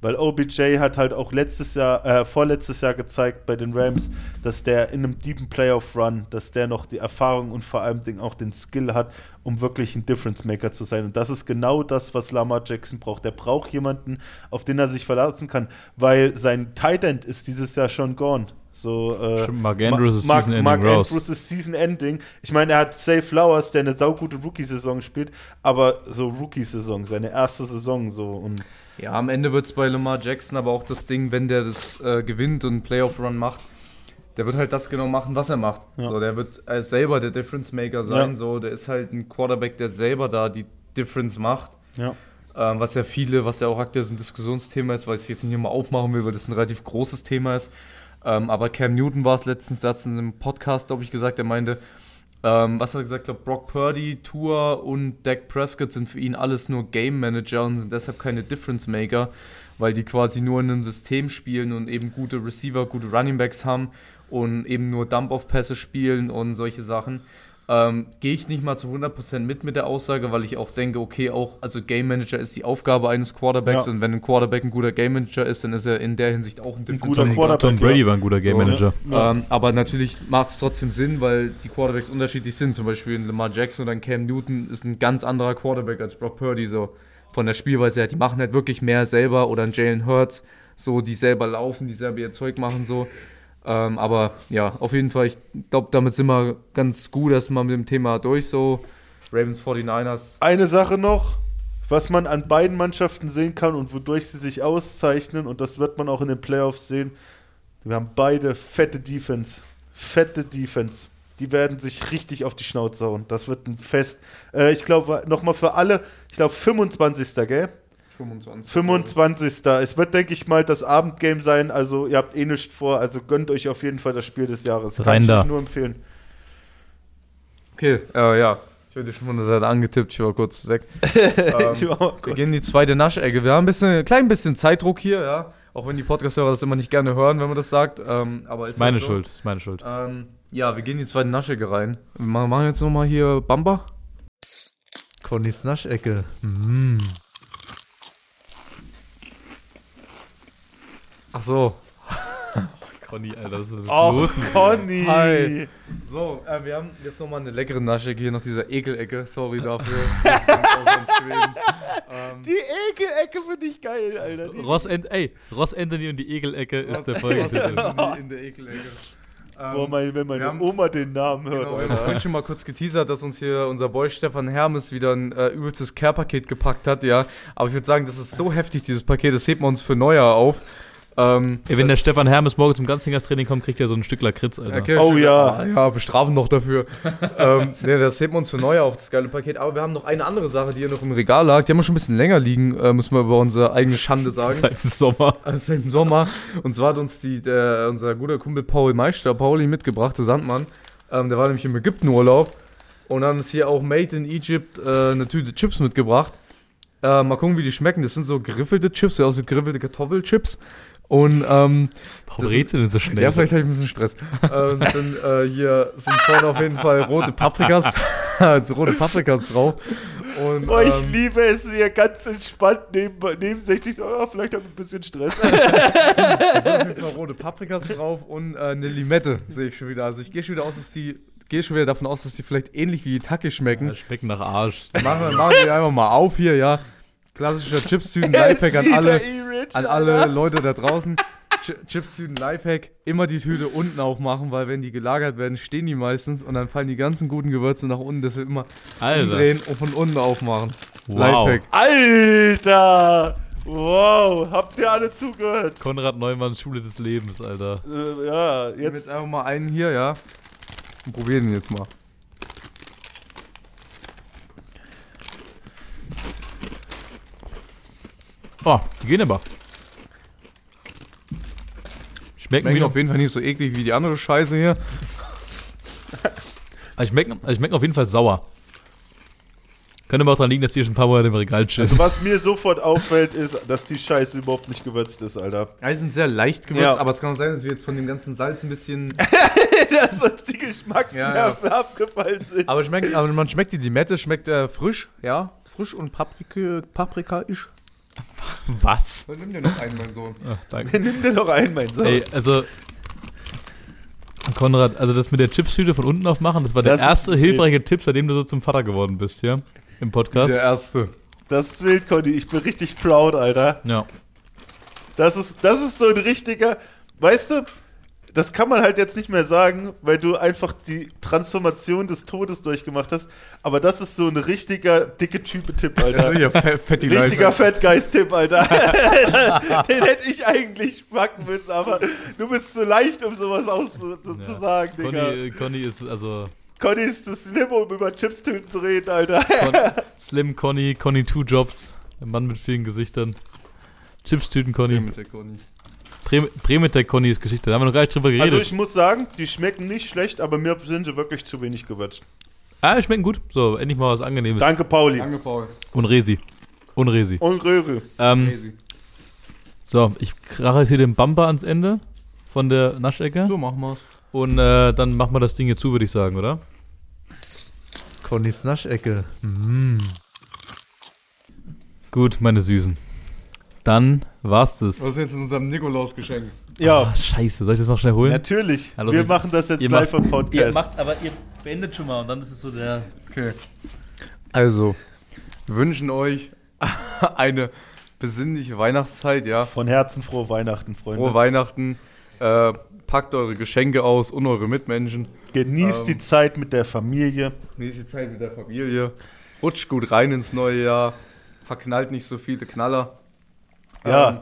Weil OBJ hat halt auch letztes Jahr, äh, vorletztes Jahr gezeigt bei den Rams, dass der in einem deepen Playoff-Run, dass der noch die Erfahrung und vor allem auch den Skill hat, um wirklich ein Difference-Maker zu sein. Und das ist genau das, was Lamar Jackson braucht. Der braucht jemanden, auf den er sich verlassen kann, weil sein Tight End ist dieses Jahr schon gone. So, äh, Mark Andrews ist Mark, Season-Ending Mark raus. Andrews ist Season-Ending. Ich meine, er hat Safe Flowers, der eine saugute Rookie-Saison spielt, aber so Rookie-Saison, seine erste Saison so. Und Ja, am Ende wird es bei Lamar Jackson aber auch das Ding, wenn der das äh, gewinnt und einen Playoff-Run macht, der wird halt das genau machen, was er macht. Ja. So, der wird äh, selber der Difference Maker sein. Ja. So, der ist halt ein Quarterback, der selber da die Difference macht. ja. Ähm, was ja viele, was ja auch aktuell so ein Diskussionsthema ist, weil ich jetzt nicht immer aufmachen will, weil das ein relativ großes Thema ist. Ähm, aber Cam Newton war es letztens, der hat es in einem Podcast, glaube ich, gesagt, der meinte, ähm, was hat er gesagt? Ich glaube, Brock Purdy, Tour und Dak Prescott sind für ihn alles nur Game Manager und sind deshalb keine Difference Maker, weil die quasi nur in einem System spielen und eben gute Receiver, gute Running Backs haben und eben nur Dump-Off-Pässe spielen und solche Sachen. Ähm, Gehe ich nicht mal zu 100% mit mit der Aussage, weil ich auch denke, okay, auch, also Game Manager ist die Aufgabe eines Quarterbacks Ja. und wenn ein Quarterback ein guter Game Manager ist, dann ist er in der Hinsicht auch ein Difference guter. Quarterback. Tom Brady war ein guter Game So, Manager. Ja. Ähm, aber natürlich macht es trotzdem Sinn, weil die Quarterbacks unterschiedlich sind. Zum Beispiel ein Lamar Jackson oder ein Cam Newton ist ein ganz anderer Quarterback als Brock Purdy. So von der Spielweise her. Die machen halt wirklich mehr selber oder ein Jalen Hurts, so die selber laufen, die selber ihr Zeug machen so. Ähm, aber ja, auf jeden Fall, ich glaube, damit sind wir ganz gut erstmal mit dem Thema durch. So Ravens 49ers. Eine Sache noch, was man an beiden Mannschaften sehen kann und wodurch sie sich auszeichnen, und das wird man auch in den Playoffs sehen. Wir haben beide fette Defense. Fette Defense. Die werden sich richtig auf die Schnauze hauen. Das wird ein Fest. Äh, ich glaube, nochmal für alle, ich glaube 25. gell? 25. 25. Es wird, denke ich mal, das Abendgame sein. Also, ihr habt eh nichts vor. Also, gönnt euch auf jeden Fall das Spiel des Jahres. Kann Rein ich da. euch nur empfehlen. Okay, äh, ja. Ich wurde schon von der Seite angetippt, ich war kurz weg. [laughs] ähm, war mal Wir kurz- gehen in die zweite Naschecke. Wir haben ein bisschen, ein klein bisschen Zeitdruck hier, ja. Auch wenn die Podcast-Hörer das immer nicht gerne hören, wenn man das sagt. Ähm, aber Ist ist meine halt so. Schuld, ist meine Schuld. Ähm, ja, wir gehen in die zweite Naschecke rein. Wir machen jetzt nochmal hier Bamba. Connys Naschecke. Mm. Ach so. [laughs] Conny, Alter, das ist Och, los mit dir? Conny. Hi. So, äh, wir haben jetzt nochmal eine leckere Nasche hier nach dieser Ekelecke. Sorry [laughs] dafür. [laughs] Ähm, Die Ekelecke finde ich geil, Alter. Die Ross, Ent ey, Ross Anthony und die Egelecke ist der Folgentitel. in, der Ekelecke. Ähm, Boah, mein, wenn meine haben- Oma den Namen hört, Genau, wir haben vorhin schon mal kurz geteasert, dass uns hier unser Boy Stefan Hermes wieder ein äh, übelstes Care-Paket gepackt hat, ja. Aber ich würde sagen, das ist so heftig, dieses Paket, das heben wir uns für Neujahr auf. Ähm, Ey, wenn der Stefan Hermes morgen zum Ganzjährstraining kommt, kriegt er so ein Stück Lakritz, Alter. Okay, Oh ja. Ja, bestrafen noch dafür. [laughs] ähm, nee, das heben wir uns für Neujahr auf, das geile Paket. Aber wir haben noch eine andere Sache, die hier noch im Regal lag. Die haben wir schon ein bisschen länger liegen, äh, müssen wir über unsere eigene Schande sagen. [laughs] Seit dem Sommer. Also im Sommer. Und zwar hat uns die, der, unser guter Kumpel Paul Meister, Pauli, mitgebracht, der Sandmann. Ähm, der war nämlich im Ägyptenurlaub und hat uns hier auch Made in Egypt äh, eine Tüte Chips mitgebracht. Äh, mal gucken, wie die schmecken. Das sind so geriffelte Chips, ja, so geriffelte Kartoffelchips. Und ähm, Warum Das- redest du denn so schnell? ja, vielleicht habe ich ein bisschen Stress. ähm, sind, äh, hier sind vorne auf jeden Fall rote Paprikas, [laughs] [laughs] also rote Paprikas drauf. Und, Boah, ich ähm, liebe es hier ganz entspannt neben, nebensächlich so, ah, vielleicht habe ich ein bisschen Stress. [laughs] Es sind auf jeden Fall rote Paprikas drauf und äh, eine Limette, sehe ich schon wieder. Also ich gehe schon wieder aus, dass die, gehe schon wieder davon aus, dass die vielleicht ähnlich wie die Taki schmecken. Ja, schmecken nach Arsch. Machen wir, machen wir einfach mal auf hier, ja. Klassischer [laughs] Chips-Tüten, Lifehack an alle, an alle Leute da draußen. Ch Chips-Tüten, Lifehack, immer die Tüte unten aufmachen, weil wenn die gelagert werden, stehen die meistens und dann fallen die ganzen guten Gewürze nach unten. Das wird immer Alter. umdrehen und von unten aufmachen. Wow. Lifehack. Alter! Wow, habt ihr alle zugehört? Konrad Neumanns Schule des Lebens, Alter. Äh, ja, Ich jetzt jetzt. einfach mal einen hier, ja. Und probieren den jetzt mal. Oh, die gehen aber. Schmecken Schmecken noch, auf jeden Fall nicht so eklig wie die andere Scheiße hier. also schmecken, also schmecken auf jeden Fall sauer. Könnte aber auch daran liegen, dass die schon ein paar Monate im Regal chillen. Also was mir sofort auffällt, ist, dass die Scheiße überhaupt nicht gewürzt ist, Alter. Ja, die sind sehr leicht gewürzt, Ja. aber es kann auch sein, dass wir jetzt von dem ganzen Salz ein bisschen. [laughs] dass uns die Geschmacksnerven abgefallen sind. aber, schmeckt, aber man schmeckt die Limette, schmeckt äh, frisch, ja. Frisch und Paprika, paprikaisch. [laughs] Was? Dann nimm dir noch einen, mein Sohn. Ach, danke. [laughs] Nimm dir doch einen, mein Sohn. Ey, also. Konrad, also das mit der Chipstüte von unten aufmachen, das war der Das ist erste wild. hilfreiche Tipp, seitdem du so zum Vater geworden bist, ja? Im Podcast. Der erste. Das ist wild, Conny. Ich bin richtig proud, Alter. Ja. Das ist, das ist so ein richtiger. Weißt du, das kann man halt jetzt nicht mehr sagen, weil du einfach die Transformation des Todes durchgemacht hast. Aber das ist so ein richtiger dicke Type-Tipp, Alter. Also hier, fe- fetti Richtiger Lifehack. Fettgeist-Tipp, Alter. [laughs] Den hätte ich eigentlich packen müssen, aber du bist zu leicht, um sowas auszusagen, zu sagen, Digga. Conny, äh, Conny ist also Conny ist zu slim, um über Chips-Tüten zu reden, Alter. Con Slim Conny, Conny Two Jobs, ein Mann mit vielen Gesichtern. Chipstüten Conny. mit der Conny. Pre Premetec Conny ist Geschichte, da haben wir noch gar nicht drüber geredet. Also ich muss sagen, die schmecken nicht schlecht, aber mir sind sie wirklich zu wenig gewürzt. ah, die schmecken gut. So, endlich mal was Angenehmes. Danke, Pauli. Danke, Paul. Und Resi. Und Resi. Und Röhre. Ähm, Crazy. so, ich krache jetzt hier den Bumper ans Ende von der Naschecke. So, machen wir's. Und äh, dann machen wir das Ding hier zu, würde ich sagen, oder? Connys Naschecke. Gut, meine Süßen. Dann war's das. Was ist jetzt mit unserem Nikolaus-Geschenk? Ja, Ah, scheiße, soll ich das noch schnell holen? natürlich. Hallo, wir ihr- machen das jetzt ihr live macht- im Podcast. aber ihr beendet schon mal und dann ist es so der. Okay. Also, wir wünschen euch [laughs] eine besinnliche Weihnachtszeit, ja. Von Herzen frohe Weihnachten, Freunde. Frohe Weihnachten. Äh, packt eure Geschenke aus und eure Mitmenschen. Genießt Ähm. die Zeit mit der Familie. Nächste Zeit mit der Familie. Rutscht gut rein ins neue Jahr. Verknallt nicht so viele Knaller. Ja. Ähm,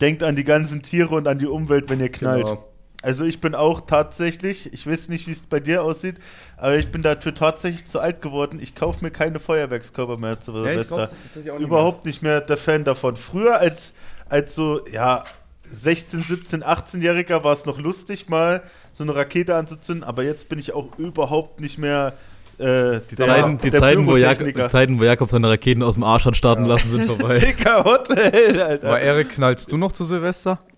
Denkt an die ganzen Tiere und an die Umwelt, wenn ihr knallt. genau. Also ich bin auch tatsächlich, ich weiß nicht, wie es bei dir aussieht, aber ich bin dafür tatsächlich zu alt geworden. Ich kaufe mir keine Feuerwerkskörper mehr zu Ja, ich Silvester. nicht Überhaupt nicht mehr der Fan davon. Früher als, als so, ja, 16, 17, 18-Jähriger war es noch lustig, mal so eine Rakete anzuzünden, aber jetzt bin ich auch überhaupt nicht mehr äh, Die, Zeiten, die, Zeiten, wo Jakob, Zeiten, wo Jakob seine Raketen aus dem Arsch hat starten lassen, sind [laughs] vorbei. Dicker Hotel. Alter. Aber Erik, knallst du noch zu Silvester? [laughs]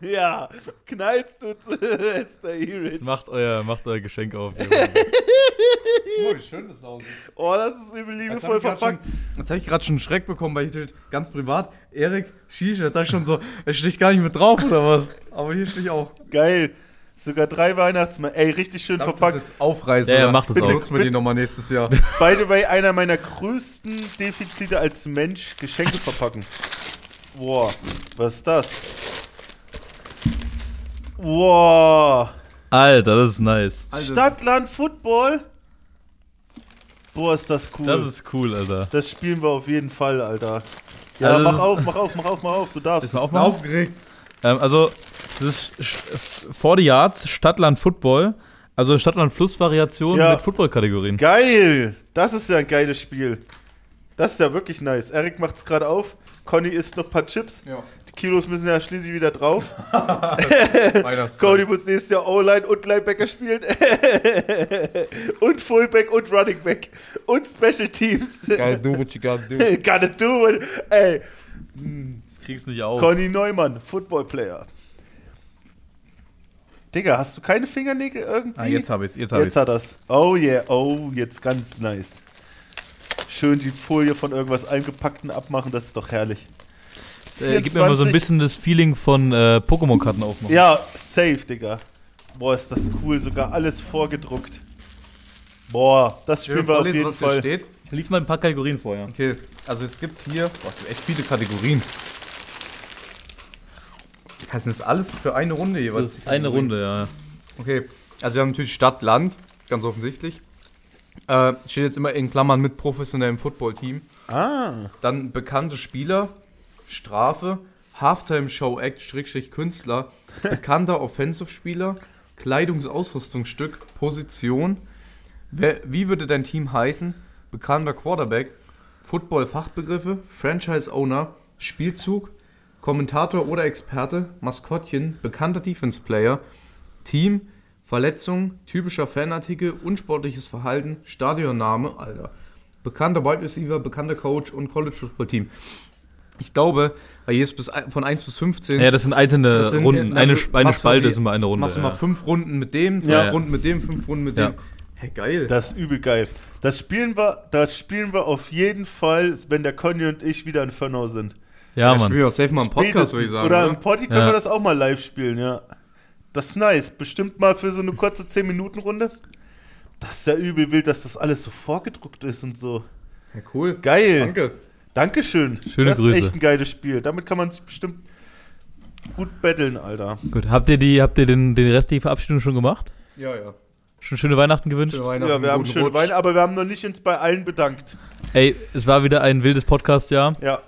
Ja, knallst du zu Jetzt Erich. macht euer, macht euer Geschenk auf. Oh, wie [laughs] schön das aussieht. Oh, das ist übel liebevoll habe ich gerade verpackt. jetzt hab ich grad schon einen Schreck bekommen, weil ich dachte, ganz privat, Erik, Shisha, da schon so, er steht gar nicht mit drauf oder was? Aber hier stehe ich auch. Geil. Sogar drei Weihnachtsmänner. Ey, richtig schön Darf ich das verpackt. jetzt aufreißen? Ja, ja, mach das Bitte auch. Nutzen wir die nochmal nächstes Jahr. By the way, einer meiner größten Defizite als Mensch, Geschenke verpacken. Boah, was ist das? Wow. Alter, das ist nice. Also, Stadt, Land, Football. Boah, ist das cool. Das Das, ist cool, Alter. spielen wir auf jeden Fall, Alter. Ja, Also das mach auf, mach auf, mach auf, mach auf. Du darfst. Ist mal Ich bin aufmachen? aufgeregt. Ähm, also, das ist Sch- 40 Yards, Stadtland Football. Also Stadtland-Fluss-Variation Ja. mit Football-Kategorien. Geil! Das ist ja ein geiles Spiel. Das ist ja wirklich nice. Erik macht's gerade auf. Conny isst noch ein paar Chips. Ja. Die Kilos müssen ja schließlich wieder drauf. [laughs] Cody muss nächstes Jahr O-Line und Linebacker spielen. [laughs] und Fullback und Running Back. Und Special Teams. Gotta do what you gotta do. [laughs] Gotta do it. Ey, Kriegst nicht auf. Conny Neumann, Football Player. Digga, hast du keine Fingernägel irgendwie? Ah, jetzt hab ich's, jetzt hab Jetzt ich's. hat er's. Oh yeah, oh, jetzt ganz nice. Schön die Folie von irgendwas eingepackten abmachen, das ist doch herrlich. Äh, gib mir mal so ein 24. bisschen das Feeling von äh, Pokémon-Karten aufmachen. Ja, safe, Digga. Boah, ist das cool, sogar alles vorgedruckt. Boah, das spielen wir auf jeden was hier Fall. steht. Lies mal ein paar Kategorien vorher. Okay, also es gibt hier, boah, es sind echt viele Kategorien. Heißt das alles für eine Runde jeweils? Das ist eine Runde, ja. Okay, also wir haben natürlich Stadt, Land, ganz offensichtlich. Äh, steht jetzt immer in Klammern mit professionellem Footballteam. Ah, Dann bekannte Spieler, Strafe, Halftime-Show-Act, Schrägstrich Künstler, bekannter [laughs] Offensive-Spieler, Kleidungsausrüstungsstück, Position, wer, wie würde dein Team heißen, bekannter Quarterback, Football-Fachbegriffe, Franchise-Owner, Spielzug, Kommentator oder Experte, Maskottchen, bekannter Defense-Player, Team, Verletzung, typischer Fanartikel, unsportliches Verhalten, Stadionname, Alter. Bekannter Wide Receiver, bekannter Coach und College Football Team. Ich glaube, weil hier ist bis, von 1 bis 15. Ja, das sind einzelne Das sind- Runden. na, Eine, eine Spalte ist immer eine Runde. Machst du ja. mal fünf Runden mit dem, fünf Ja. Runden mit dem, fünf Runden mit Ja. dem. Hey, geil. das ist übel geil. Das spielen wir, das spielen wir auf jeden Fall, wenn der Conny und ich wieder in Fernau sind. Ja, Ja, Mann. spielen wir safe mal einen Podcast, würde ich sagen. Oder Oder im Poddy können Ja. wir das auch mal live spielen, ja. Das ist nice. Bestimmt mal für so eine kurze 10-Minuten-Runde. Das ist ja übel wild, dass das alles so vorgedruckt ist und so. Ja, cool. Geil. Danke. Dankeschön. Schöne das Grüße. ist echt ein geiles Spiel. Damit kann man sich bestimmt gut betteln, Alter. Gut, habt ihr, die, habt ihr den, den Rest der Verabschiedung schon gemacht? Ja, ja. Schon schöne Weihnachten gewünscht? Schöne Weihnachten, Ja, wir haben guten schön Rutsch. Wein, aber wir haben noch nicht uns bei allen bedankt. Ey, es war wieder ein wildes Podcast-Jahr. Ja.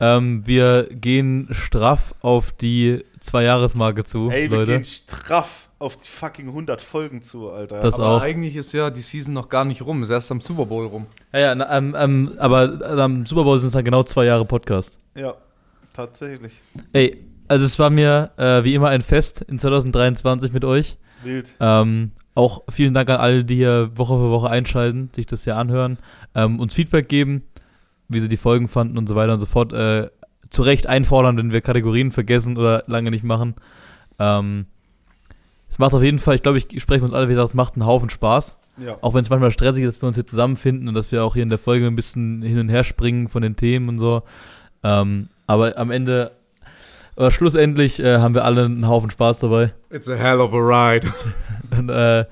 Ähm, wir gehen straff auf die Zwei-Jahres-Marke zu, Ey, wir Leute. gehen straff auf die fucking 100 Folgen zu, Alter. Das Aber auch. eigentlich ist ja die Season noch gar nicht rum. Ist erst am Super Bowl rum. Ja, ja, na, ähm, ähm, aber äh, am Super Bowl sind es dann genau zwei Jahre Podcast. ja, tatsächlich. Ey, also es war mir äh, wie immer ein Fest in 2023 mit euch. Wild. Ähm, auch vielen Dank an alle, die hier Woche für Woche einschalten, sich das hier anhören, ähm, uns Feedback geben, wie sie die Folgen fanden und so weiter und so fort. Äh, zu Recht einfordern, wenn wir Kategorien vergessen oder lange nicht machen. Ähm, es macht auf jeden Fall, ich glaube, ich spreche uns alle, wie gesagt, es macht einen Haufen Spaß. Ja. Auch wenn es manchmal stressig ist, dass wir uns hier zusammenfinden und dass wir auch hier in der Folge ein bisschen hin und her springen von den Themen und so. Ähm, aber am Ende, oder schlussendlich, äh, haben wir alle einen Haufen Spaß dabei. It's a hell of a ride. [laughs] Und, äh,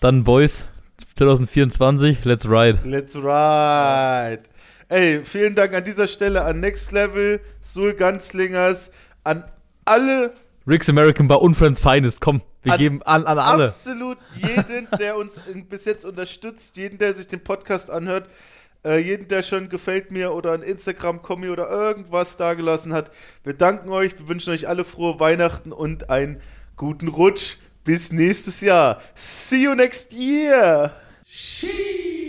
dann Boys 2024, let's ride. Let's ride. Ey, vielen Dank an dieser Stelle an Next Level, Sul Ganzlingers, an alle, Rick's American Bar und Friends Finest, komm, wir An- geben an, an alle. absolut jeden, der uns bis jetzt unterstützt, jeden, der sich den Podcast anhört, äh, jeden, der schon gefällt mir oder ein Instagram-Kommi oder irgendwas dagelassen hat. Wir danken euch, wir wünschen euch alle frohe Weihnachten und einen guten Rutsch. Bis nächstes Jahr. See you next year. Sheesh.